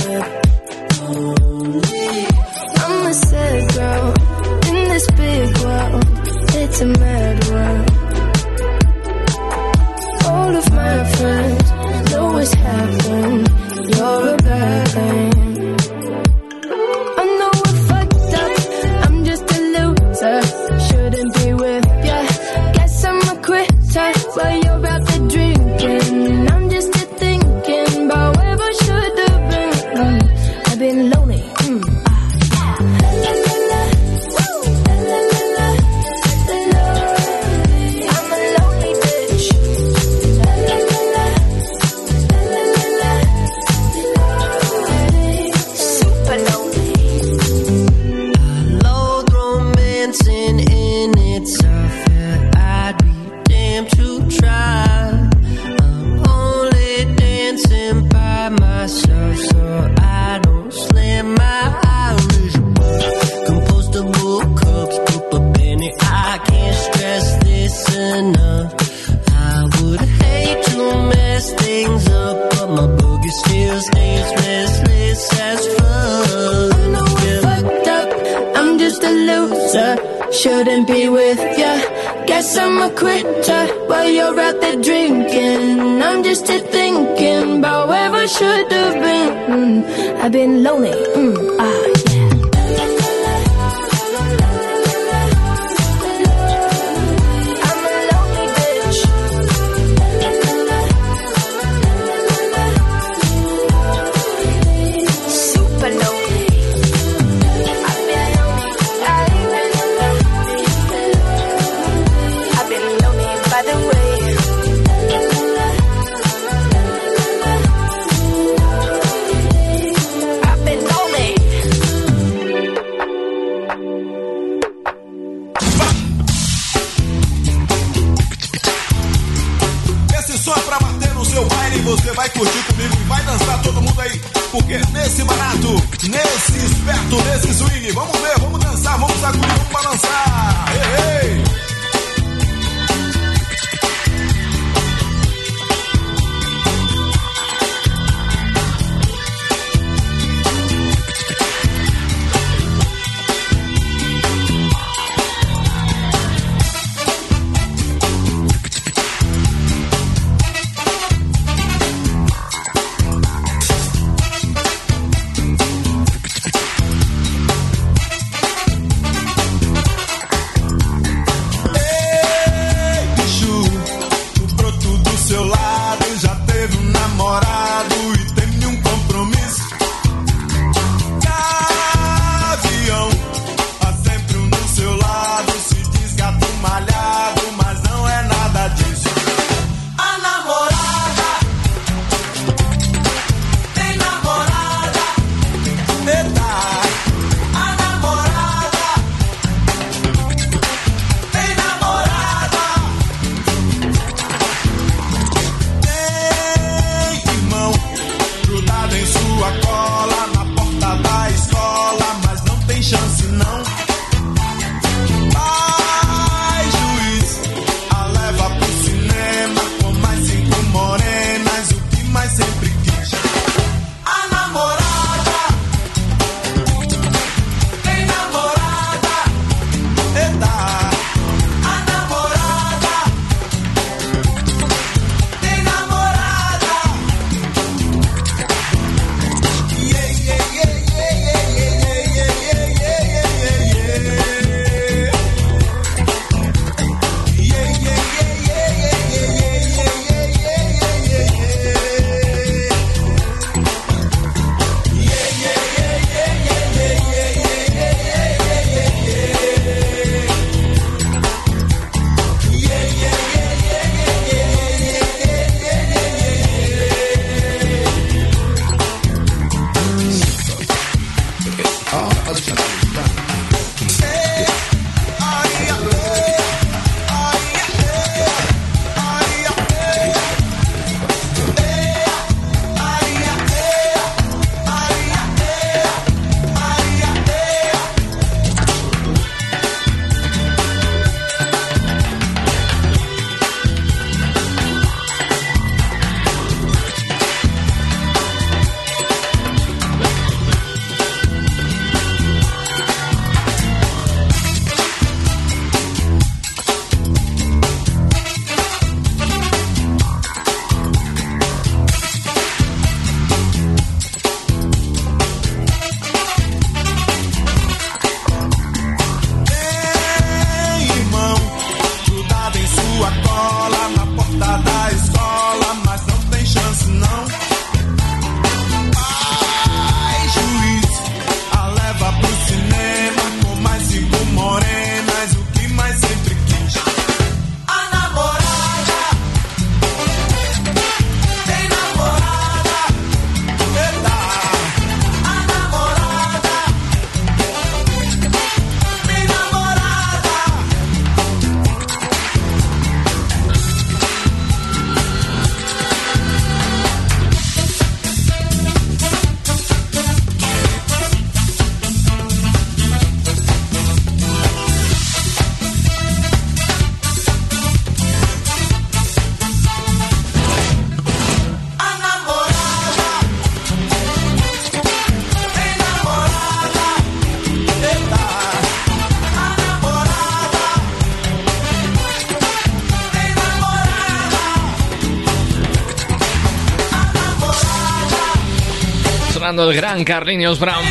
Sonando el gran Carliños Brown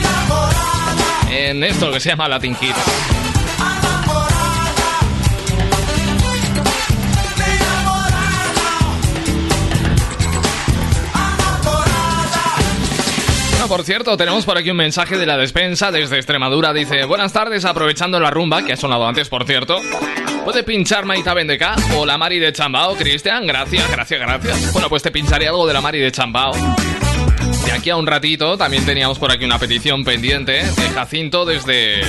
en esto que se llama Latin Kids. Bueno, por cierto, tenemos por aquí un mensaje de la despensa desde Extremadura. Dice, buenas tardes, aprovechando la rumba, que ha sonado antes, por cierto. ¿Puede pinchar Maita Bendeca o la Mari de Chambao, Cristian? Gracias, gracias, gracias. Bueno, pues te pincharé algo de la Mari de Chambao. De aquí a un ratito también teníamos por aquí una petición pendiente de Jacinto desde...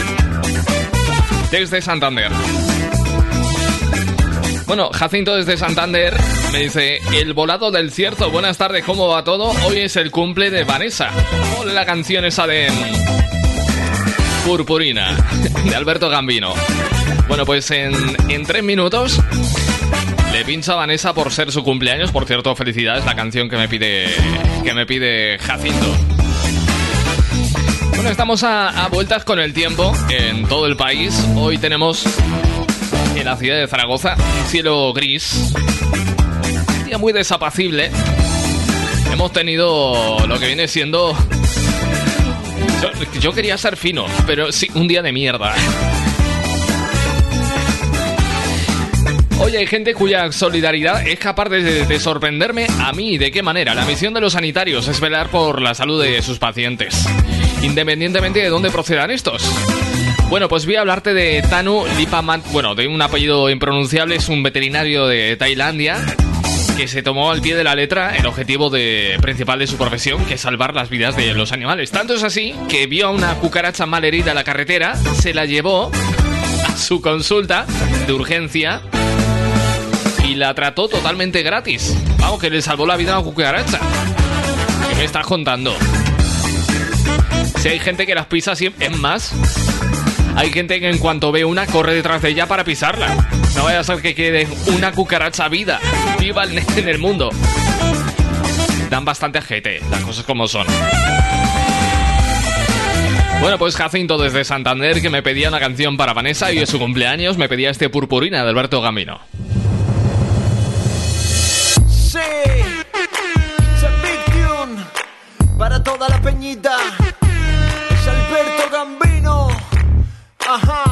Desde Santander. Bueno, Jacinto desde Santander me dice, el volado del cierto, buenas tardes, ¿cómo va todo? Hoy es el cumple de Vanessa. O la canción esa de... Purpurina, de Alberto Gambino. Bueno, pues en, en tres minutos le pincha a Vanessa por ser su cumpleaños. Por cierto, felicidades, la canción que me pide, que me pide Jacinto. Bueno, estamos a, vueltas con el tiempo en todo el país. Hoy tenemos en la ciudad de Zaragoza cielo gris. Un día muy desapacible. Hemos tenido lo que viene siendo... Yo quería ser fino, pero sí, un día de mierda. Oye, hay gente cuya solidaridad es capaz de, de, sorprenderme a mí. ¿De qué manera? La misión de los sanitarios es velar por la salud de sus pacientes, independientemente de dónde procedan estos. Bueno, pues voy a hablarte de Tanu Lipaman, bueno, de un apellido impronunciable, es un veterinario de Tailandia que se tomó al pie de la letra el objetivo de, principal de su profesión, que es salvar las vidas de los animales. Tanto es así que vio a una cucaracha mal herida en la carretera, se la llevó a su consulta de urgencia la trató totalmente gratis. Vamos, que le salvó la vida a una cucaracha. ¿Qué me estás contando? Si hay gente que las pisa siempre, es más, hay gente que en cuanto ve una corre detrás de ella para pisarla. No vaya a ser que quede una cucaracha vida, viva en el mundo. Dan bastante GT, las cosas como son. Bueno, pues Jacinto desde Santander que me pedía una canción para Vanessa y es su cumpleaños me pedía este Purpurina de Alberto Gambino.
Para toda la peñita. Es Alberto Gambino. Ajá,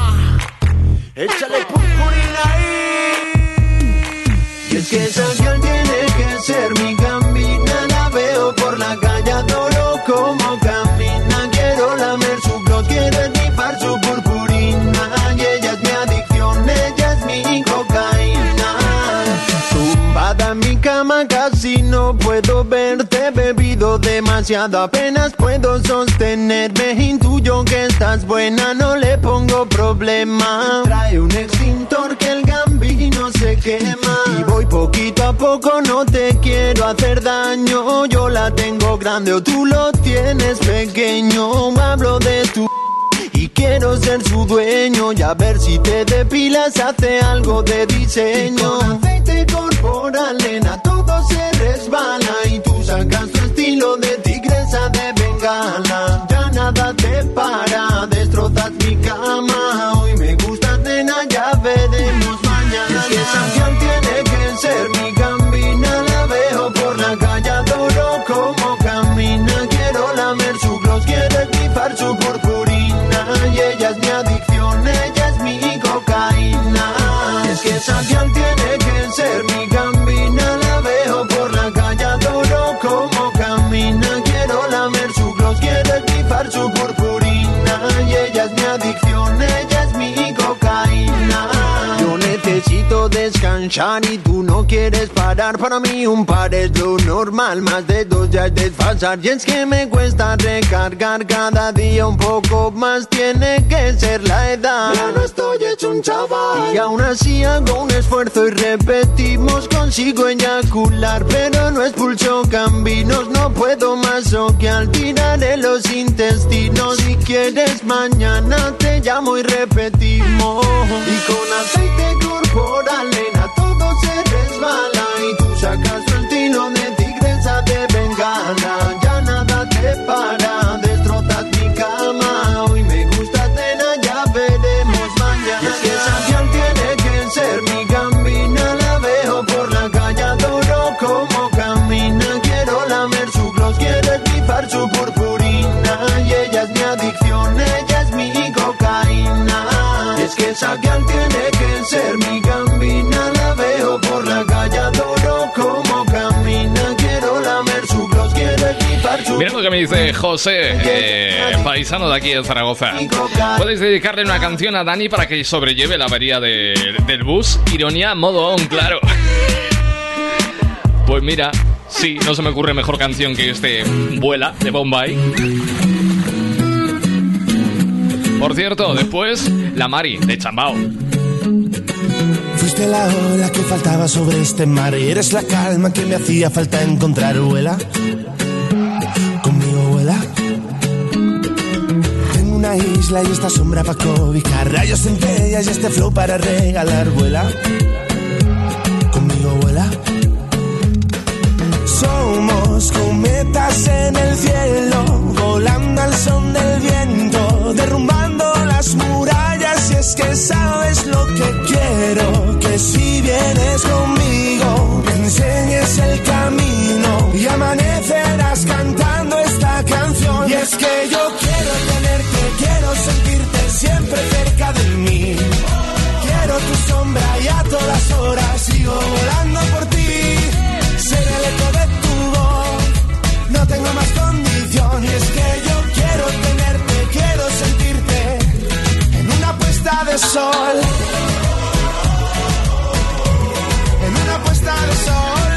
échale purpurina ahí.
Y es que esa tiene que ser mi no puedo verte. Bebido demasiado, apenas puedo sostenerme. Intuyo que estás buena, no le pongo problema. Trae un extintor que el gambino se quema. Y voy poquito a poco, no te quiero hacer daño. Yo la tengo grande o tú lo tienes pequeño. Hablo de tu y quiero ser su dueño y a ver si te depilas hace algo de diseño. Con aceite corporal, nena, todo se y tú sacas tu estilo de tigresa de bengala. Ya nada te para, destrozas mi cama. Descansar y tú no quieres parar. Para mí un par es lo normal, más de dos ya es desfasar. Y es que me cuesta recargar cada día un poco más. Tiene que ser la edad. Ya no estoy hecho un chaval. Y aún así hago un esfuerzo y repetimos. Consigo eyacular, pero no expulso cambinos. No puedo más o que al tiraré los intestinos. Si quieres mañana te llamo y repetimos. Y con aceite por arena todo se resbala y tú sacas el tino de tigresa de bengala. Ya nada te para, destrotas mi cama. Hoy me gusta cena, ya veremos mañana. Y es que esa tiene que ser mi gambina. La veo por la calle, adoro como camina. Quiero lamer su gloss, quiero esnifar su purpurina. Y ella es mi adicción, ella es mi cocaína. Y es que esa fiel tiene ser mi gambina. La veo por la calle, adoro como camina. Quiero lamer su cross, quiero equipar su
Mira lo que me dice José, eh, paisano de aquí de Zaragoza. Puedes dedicarle una canción a Dani para que sobrelleve la avería de- del bus. Ironía modo on, claro. Pues mira, sí, no se me ocurre mejor canción que este Vuela de Bombay. Por cierto, después la Mari de Chambao.
Fuiste la ola que faltaba sobre este mar y eres la calma que me hacía falta encontrar, vuela. Conmigo vuela. Tengo una isla y esta sombra para cobijar, rayos centellas y este flow para regalar, vuela. Conmigo vuela. Somos cometas en el cielo, volando al son del viento, derrumbando las murallas. Es que sabes lo que quiero, que si vienes conmigo, me enseñes el camino y amanecerás cantando esta canción. Y es que yo quiero tenerte, quiero sentirte siempre cerca de mí. Sol. En una puesta de sol.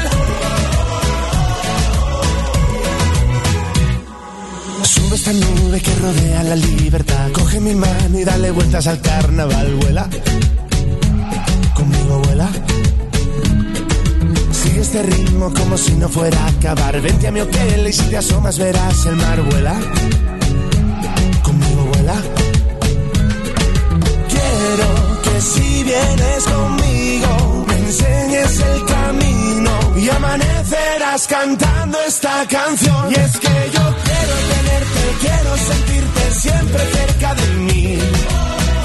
Sube esta nube que rodea la libertad. Coge mi mano y dale vueltas al carnaval, vuela. Conmigo vuela. Sigue este ritmo como si no fuera a acabar. Vente a mi hotel y si te asomas verás el mar, vuela. Conmigo vuela. Vienes conmigo me enseñes el camino y amanecerás cantando esta canción. Y es que yo quiero tenerte, quiero sentirte siempre cerca de mí.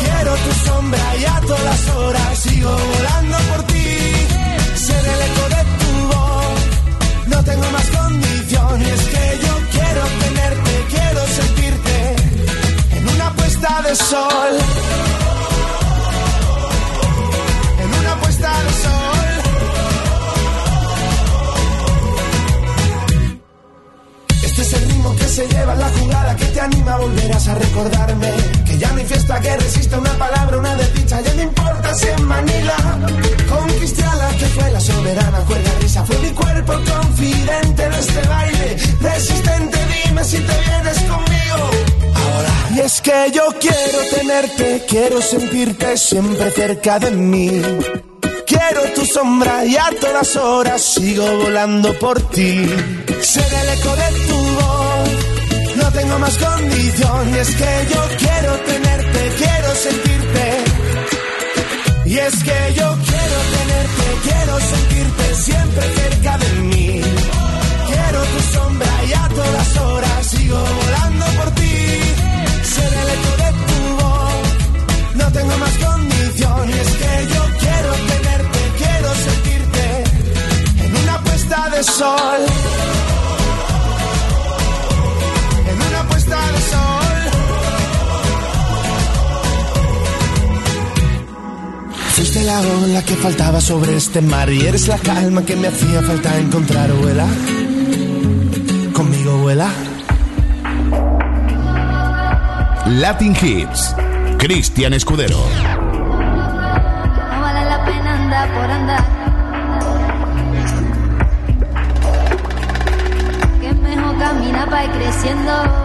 Quiero tu sombra y a todas horas sigo volando por ti. Ser el eco de tu voz, no tengo más condición. Y es que yo quiero tenerte, quiero sentirte en una puesta de sol. Este es el ritmo que se lleva la jugada que te anima, volverás a recordarme. Que ya no hay fiesta que resista una palabra, una desdicha, ya no importa si en Manila. Conquisté a la que fue la soberana, cuerda risa, fue mi cuerpo confidente de este baile. Resistente, dime si te vienes conmigo. Ahora. Y es que yo quiero tenerte, quiero sentirte siempre cerca de mí. Quiero tu sombra y a todas horas sigo volando por ti. Ser el eco de tu voz, no tengo más condición. Y es que yo quiero tenerte, quiero sentirte. Y es que yo quiero tenerte, quiero sentirte siempre cerca de mí. Quiero tu sombra y a todas horas sigo volando por ti. Ser el eco de tu voz, no tengo más de sol. En una puesta de sol. Fuiste la ola que faltaba sobre este mar y eres la calma que me hacía falta encontrar, vuela. Conmigo vuela.
Latin Hits. Cristian Escudero.
No vale la pena andar por andar. Para ir creciendo.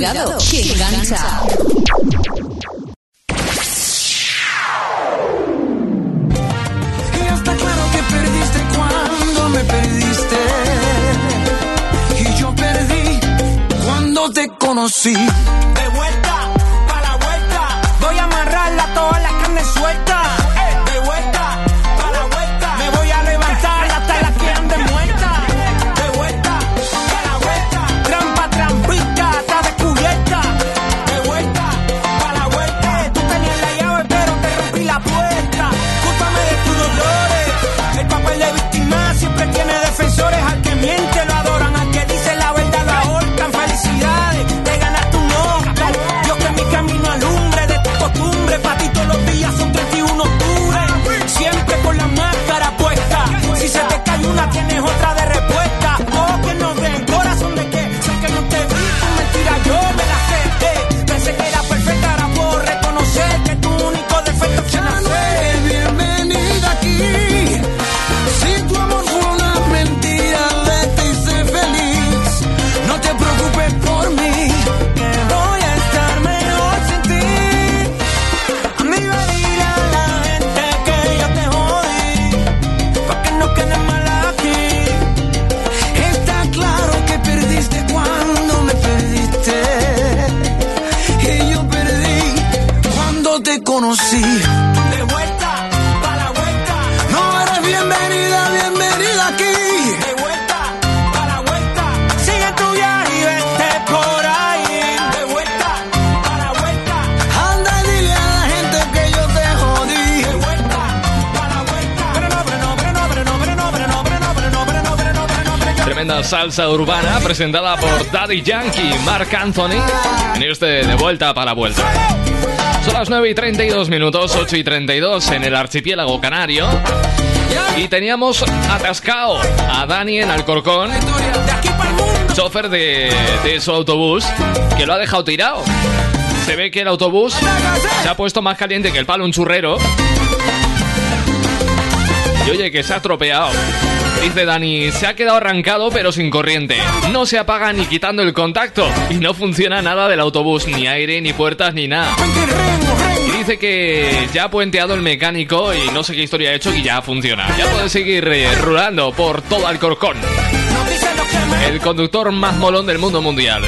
Cuidado,
presentada por Daddy Yankee Mark Anthony en este De Vuelta para Vuelta. Son las 9 y 32 minutos, 8 y 32 en el archipiélago canario. Y teníamos atascado a Dani en Alcorcón, chofer de, de su autobús, que lo ha dejado tirado. Se ve que el autobús se ha puesto más caliente que el palo un churrero. Y oye, que se ha tropeado. Dice Dani, se ha quedado arrancado pero sin corriente. No se apaga ni quitando el contacto. Y no funciona nada del autobús, ni aire, ni puertas, ni nada. Dice que ya ha puenteado el mecánico y no sé qué historia ha hecho y ya funciona. Ya puede seguir eh, por todo Alcorcón. El conductor más molón del mundo mundial.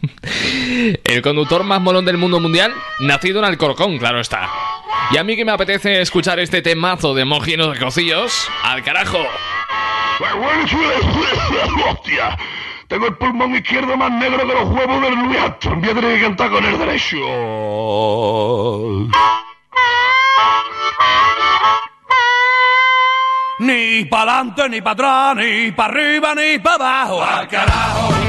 El conductor más molón del mundo mundial, nacido en Alcorcón, claro está. Y a mí que me apetece escuchar este temazo de mojinos de cocillos, al carajo.
¡Hostia! Tengo el pulmón izquierdo más negro que los huevos del Louis Armstrong. Voy a tener que cantar con el derecho.
Ni para adelante, ni para atrás, ni para arriba, ni para abajo. ¡Al carajo!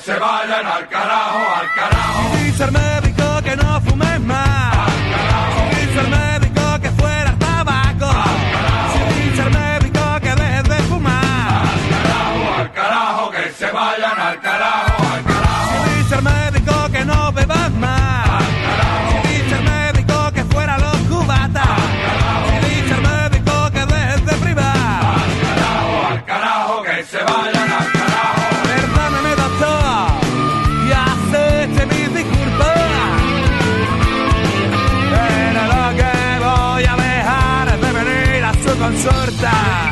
Se vayan al carajo.
Consulta.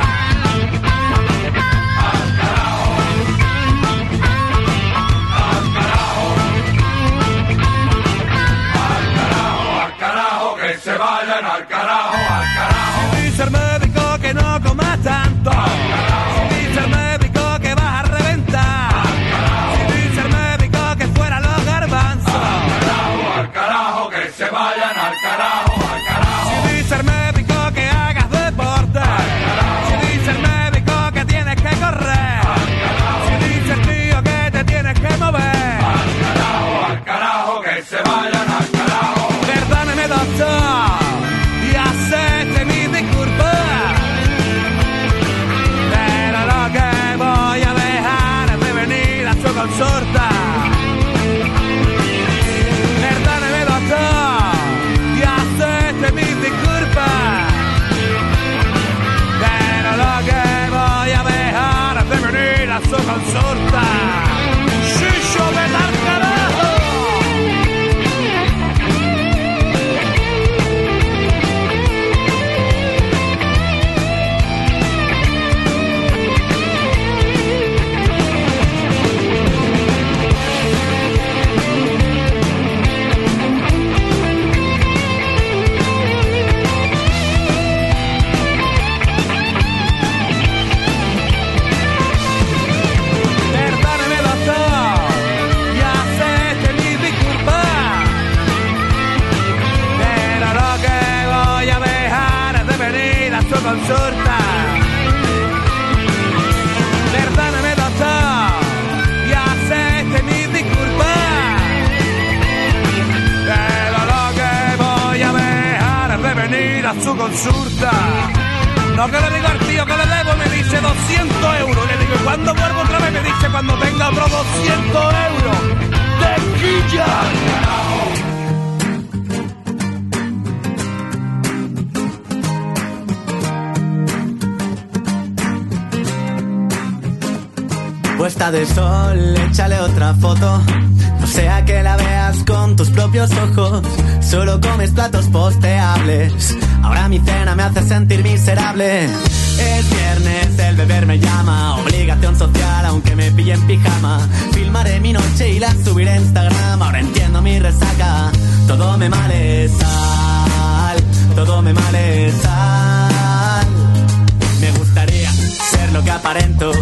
Venir a su consulta. No que le digo al tío que le debo, me dice 200 euros. Le digo, ¿y cuándo vuelvo otra vez? Me dice, cuando tenga otros 200 euros. ¡Tequilla!
Puesta de sol, échale otra foto. Sea que la veas con tus propios ojos. Solo comes platos posteables. Ahora mi cena me hace sentir miserable. Es viernes, el beber me llama. Obligación social, aunque me pille en pijama. Filmaré mi noche y la subiré a Instagram. Ahora entiendo mi resaca. Todo me male sal. Todo me male sal. Me gustaría ser lo que aparento.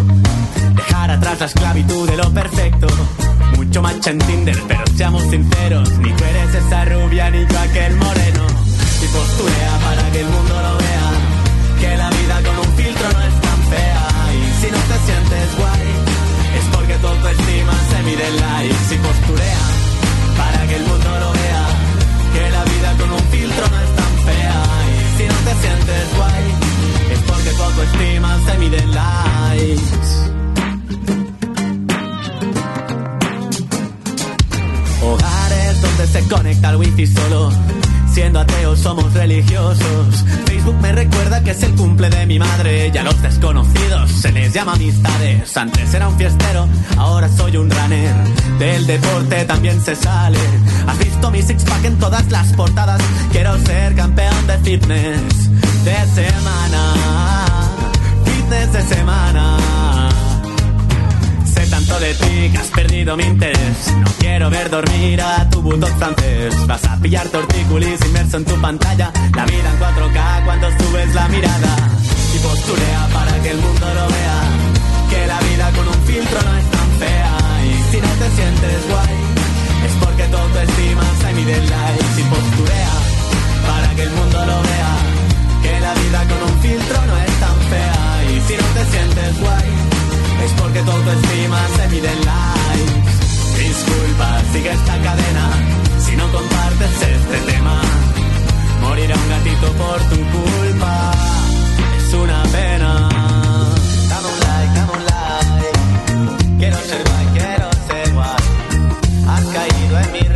Dejar atrás la esclavitud de lo perfecto mucho macho en Tinder, pero seamos sinceros, ni tú eres esa rubia ni yo aquel moreno. Y posturea para que el mundo lo vea, que la vida con un filtro no es tan fea. Y si no te sientes guay, es porque tu autoestima se mide en likes. Y posturea para que el mundo lo vea, que la vida con un filtro no es tan fea. Y si no te sientes guay, es porque tu autoestima se mide en likes. donde se conecta el wifi solo. Siendo ateos somos religiosos. Facebook me recuerda que es el cumple de mi madre. Y a los desconocidos se les llama amistades. Antes era un fiestero, ahora soy un runner. Del deporte también se sale. Has visto mi six pack en todas las portadas. Quiero ser campeón de fitness de semana. Fitness de semana. Tanto de ti que has perdido mi interés. No quiero ver dormir a tu bulldog francés. Vas a pillar tortícolis inmerso en tu pantalla. La vida en 4K cuando subes la mirada. Y posturea para que el mundo lo vea. Que la vida con un filtro no es tan fea. Y si no te sientes guay, es porque todo tu estima se mide en. Y posturea para que el mundo lo vea. Que la vida con un filtro no es tan fea. Y si no te sientes guay, porque tu estima se mide en likes. Disculpa, sigue esta cadena si no compartes este tema. Morirá un gatito por tu culpa, es una pena. Dame un like, dame un like. Quiero ser guay, quiero ser guay. Has caído en mis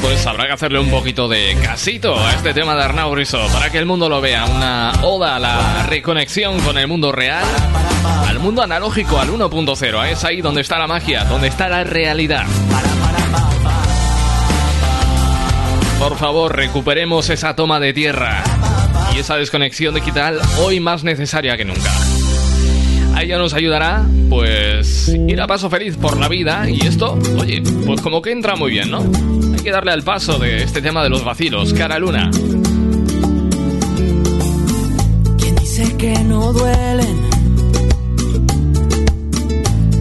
pues habrá que hacerle un poquito de casito a este tema de Arnau Riso para que el mundo lo vea. Una oda a la reconexión con el mundo real, al mundo analógico, al 1.0. Es ahí donde está la magia, donde está la realidad. Por favor, recuperemos esa toma de tierra y esa desconexión digital hoy más necesaria que nunca. A ella nos ayudará, pues, ir a paso feliz por la vida y esto, oye, pues como que entra muy bien, ¿no? Hay que darle al paso de este tema de los vacilos, cara luna.
¿Quién dice que no duelen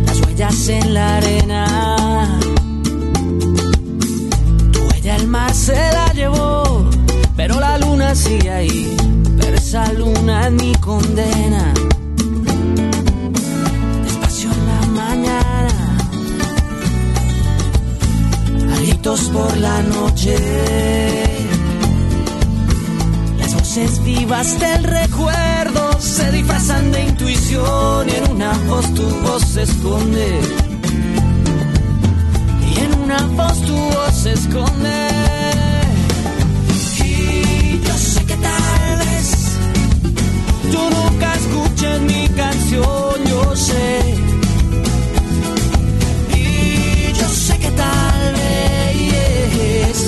las huellas en la arena? Tu huella el mar se la llevó, pero la luna sigue ahí. Pero esa luna es mi condena. Por la noche. Las voces vivas del recuerdo se disfrazan de intuición en una voz tu voz se esconde. Y en una voz tu voz se esconde. Y yo sé que tal vez tú nunca escuches mi canción, yo sé. Y yo sé que tal vez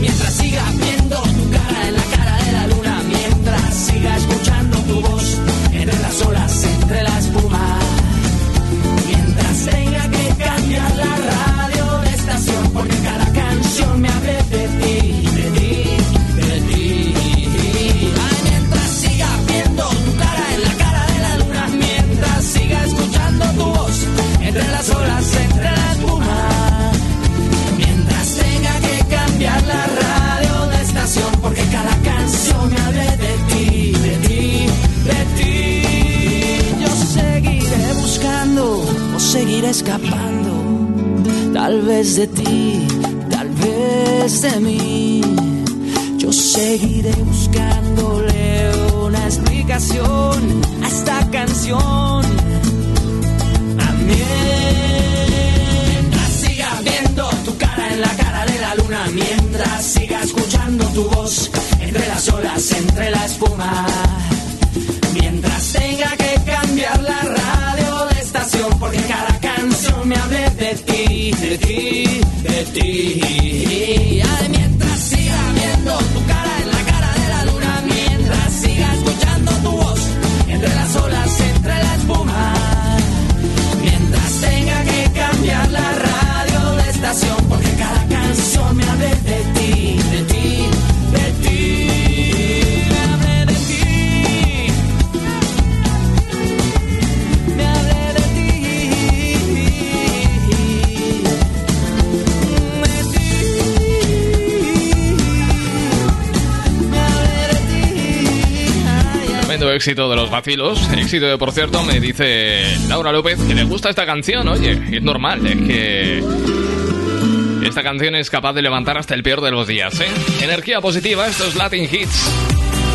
mientras siga viendo tu cara en la cara de la luna, mientras siga escuchando seguiré escapando, tal vez de ti, tal vez de mí. Yo seguiré buscándole una explicación a esta canción. Mientras siga viendo tu cara en la cara de la luna, mientras siga escuchando tu voz entre las olas, entre la espuma, mientras tenga que cambiar la radio porque cada canción me hable de ti, de ti, de ti. Ay, mientras siga viendo tu cara en la cara de la luna, mientras siga escuchando tu voz entre las olas, entre la espuma. Mientras tenga que cambiar la radio de estación Porque cada canción me hable de ti,
éxito de los vacilos. Éxito de, por cierto, me dice Laura López que le gusta esta canción. Oye, es normal, es que. Esta canción es capaz de levantar hasta el peor de los días, ¿eh? Energía positiva, estos Latin Hits.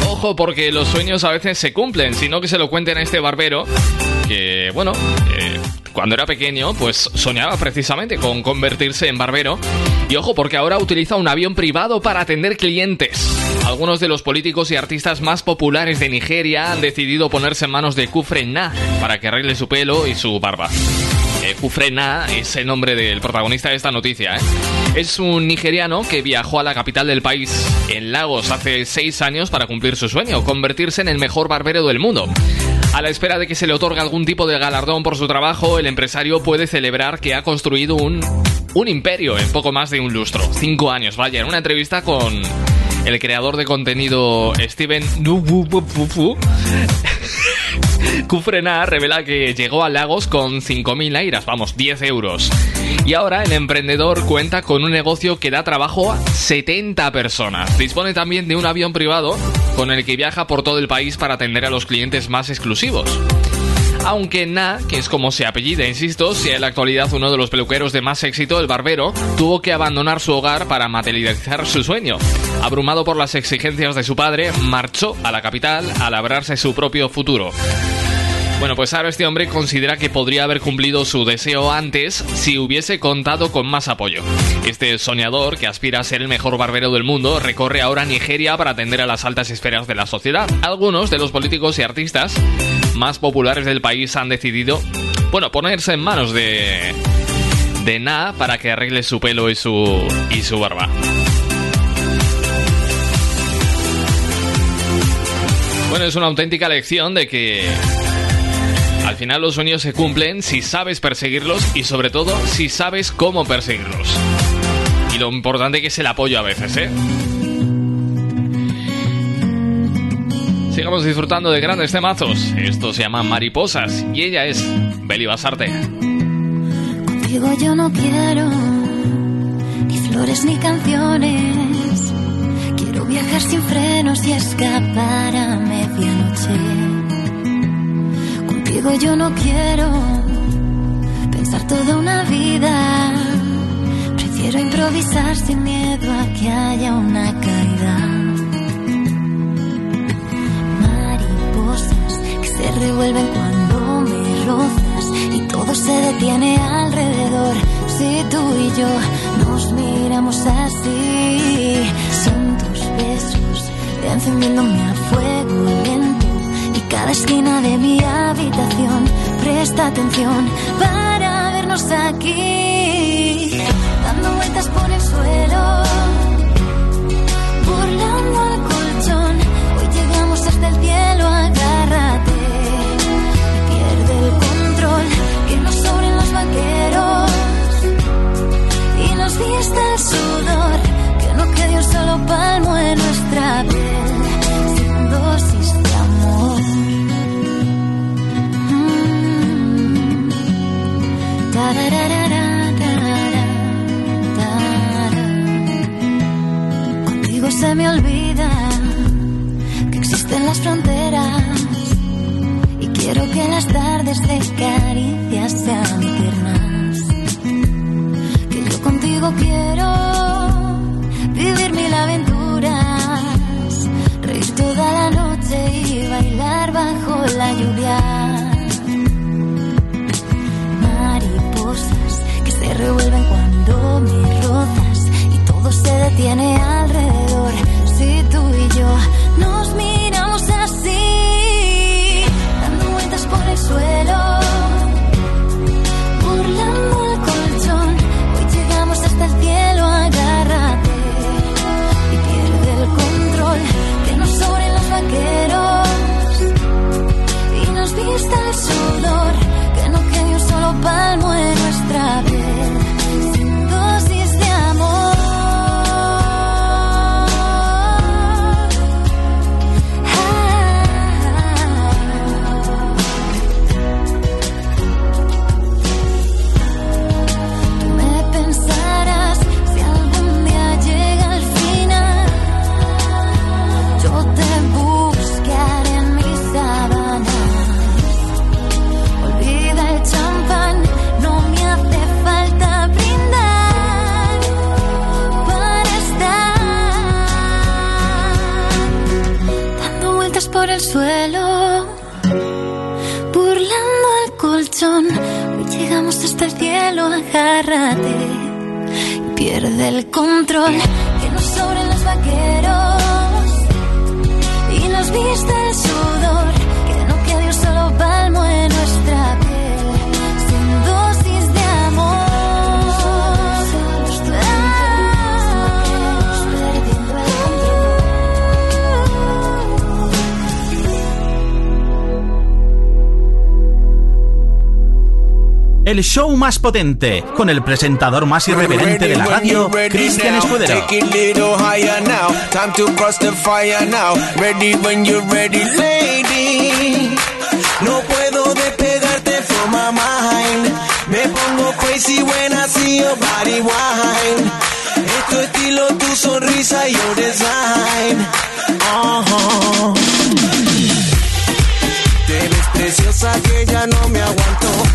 Ojo, porque los sueños a veces se cumplen, sino que se lo cuenten a este barbero que, bueno, eh, cuando era pequeño, pues soñaba precisamente con convertirse en barbero. Y ojo, porque ahora utiliza un avión privado para atender clientes. Algunos de los políticos y artistas más populares de Nigeria han decidido ponerse en manos de Kufre Na para que arregle su pelo y su barba. Eh, Kufre Na es el nombre del protagonista de esta noticia. ¿eh? Es un nigeriano que viajó a la capital del país, en Lagos, hace seis años para cumplir su sueño, convertirse en el mejor barbero del mundo. A la espera de que se le otorgue algún tipo de galardón por su trabajo, el empresario puede celebrar que ha construido un, un imperio en poco más de un lustro. Cinco años, vaya, en una entrevista con el creador de contenido Steven Kufrena revela que llegó a Lagos con 5.000 airas, vamos, 10 euros. Y ahora el emprendedor cuenta con un negocio que da trabajo a 70 personas. Dispone también de un avión privado con el que viaja por todo el país para atender a los clientes más exclusivos. Aunque Na, que es como se apellida, insisto, sea en la actualidad uno de los peluqueros de más éxito, el barbero tuvo que abandonar su hogar para materializar su sueño. Abrumado por las exigencias de su padre, marchó a la capital a labrarse su propio futuro. Bueno, pues ahora este hombre considera que podría haber cumplido su deseo antes si hubiese contado con más apoyo. Este soñador, que aspira a ser el mejor barbero del mundo, recorre ahora Nigeria para atender a las altas esferas de la sociedad. Algunos de los políticos y artistas más populares del país han decidido, bueno, ponerse en manos de de Na para que arregle su pelo y su y su barba. Bueno, es una auténtica lección de que al final los sueños se cumplen si sabes perseguirlos y sobre todo si sabes cómo perseguirlos. Y lo importante que es el apoyo a veces, ¿eh? Sigamos disfrutando de grandes temazos. Esto se llama Mariposas y ella es Beli Basarte.
Contigo yo no quiero ni flores ni canciones. Quiero viajar sin frenos y escapar a medianoche. Contigo yo no quiero pensar toda una vida. Prefiero improvisar sin miedo a que haya una caída. Se revuelven cuando me rozas y todo se detiene alrededor. Si tú y yo nos miramos así, son tus besos encendiéndome a fuego lento y cada esquina de mi habitación presta atención para vernos aquí, dando vueltas por el suelo, burlando al colchón. Hoy llegamos hasta el cielo, agárrate y nos vista el sudor, que no quede un solo palmo en nuestra piel, dosis de amor. Contigo se me olvida que existen las fronteras y quiero que las tardes de caricias sean eternas. Contigo quiero vivir mil aventuras, reír toda la noche y bailar bajo la lluvia. Mariposas que se revuelven cuando me rozas y todo se detiene alrededor. Si tú y yo agárrate, pierde el control. el
show más potente, con el presentador más irreverente de la radio, Cristian Escudero.
No puedo despegarte from my mind. Me pongo crazy when I see your body wine. Es tu estilo, tu sonrisa, your design. Uh -huh. Te ves preciosa que ya no me aguanto.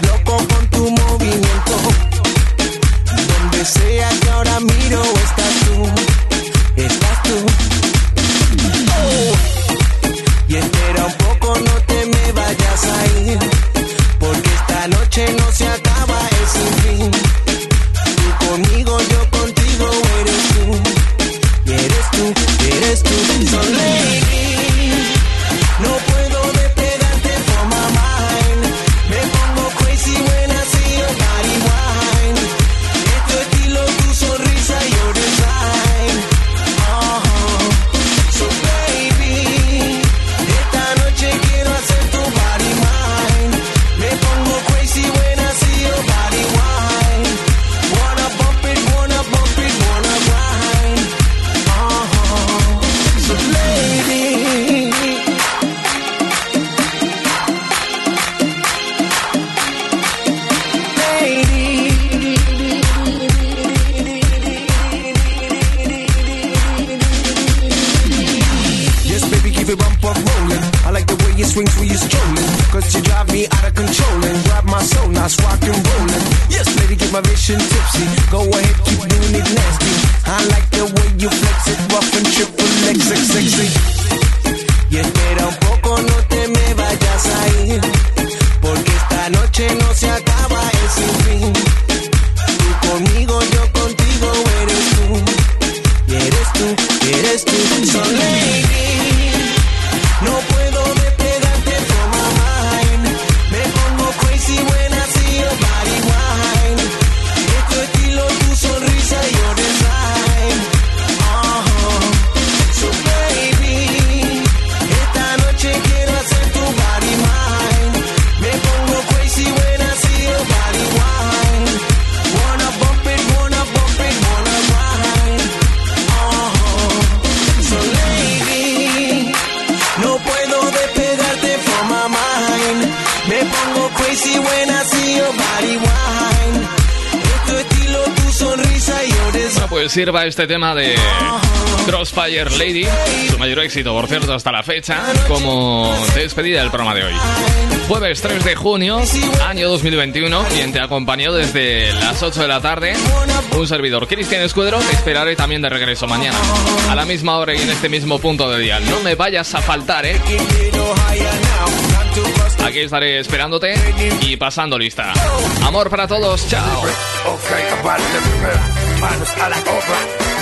No
loco. Sirva este tema de Crossfire Lady, su mayor éxito, por cierto, hasta la fecha, como despedida del programa de hoy. Jueves 3 de junio, año 2021, quien te acompañó desde las 8 de la tarde, un servidor, Cristian Escudero, te esperaré también de regreso mañana, a la misma hora y en este mismo punto de día. No me vayas a faltar, ¿eh? Aquí estaré esperándote y pasando lista. Amor para todos, chao.
Manos a la obra.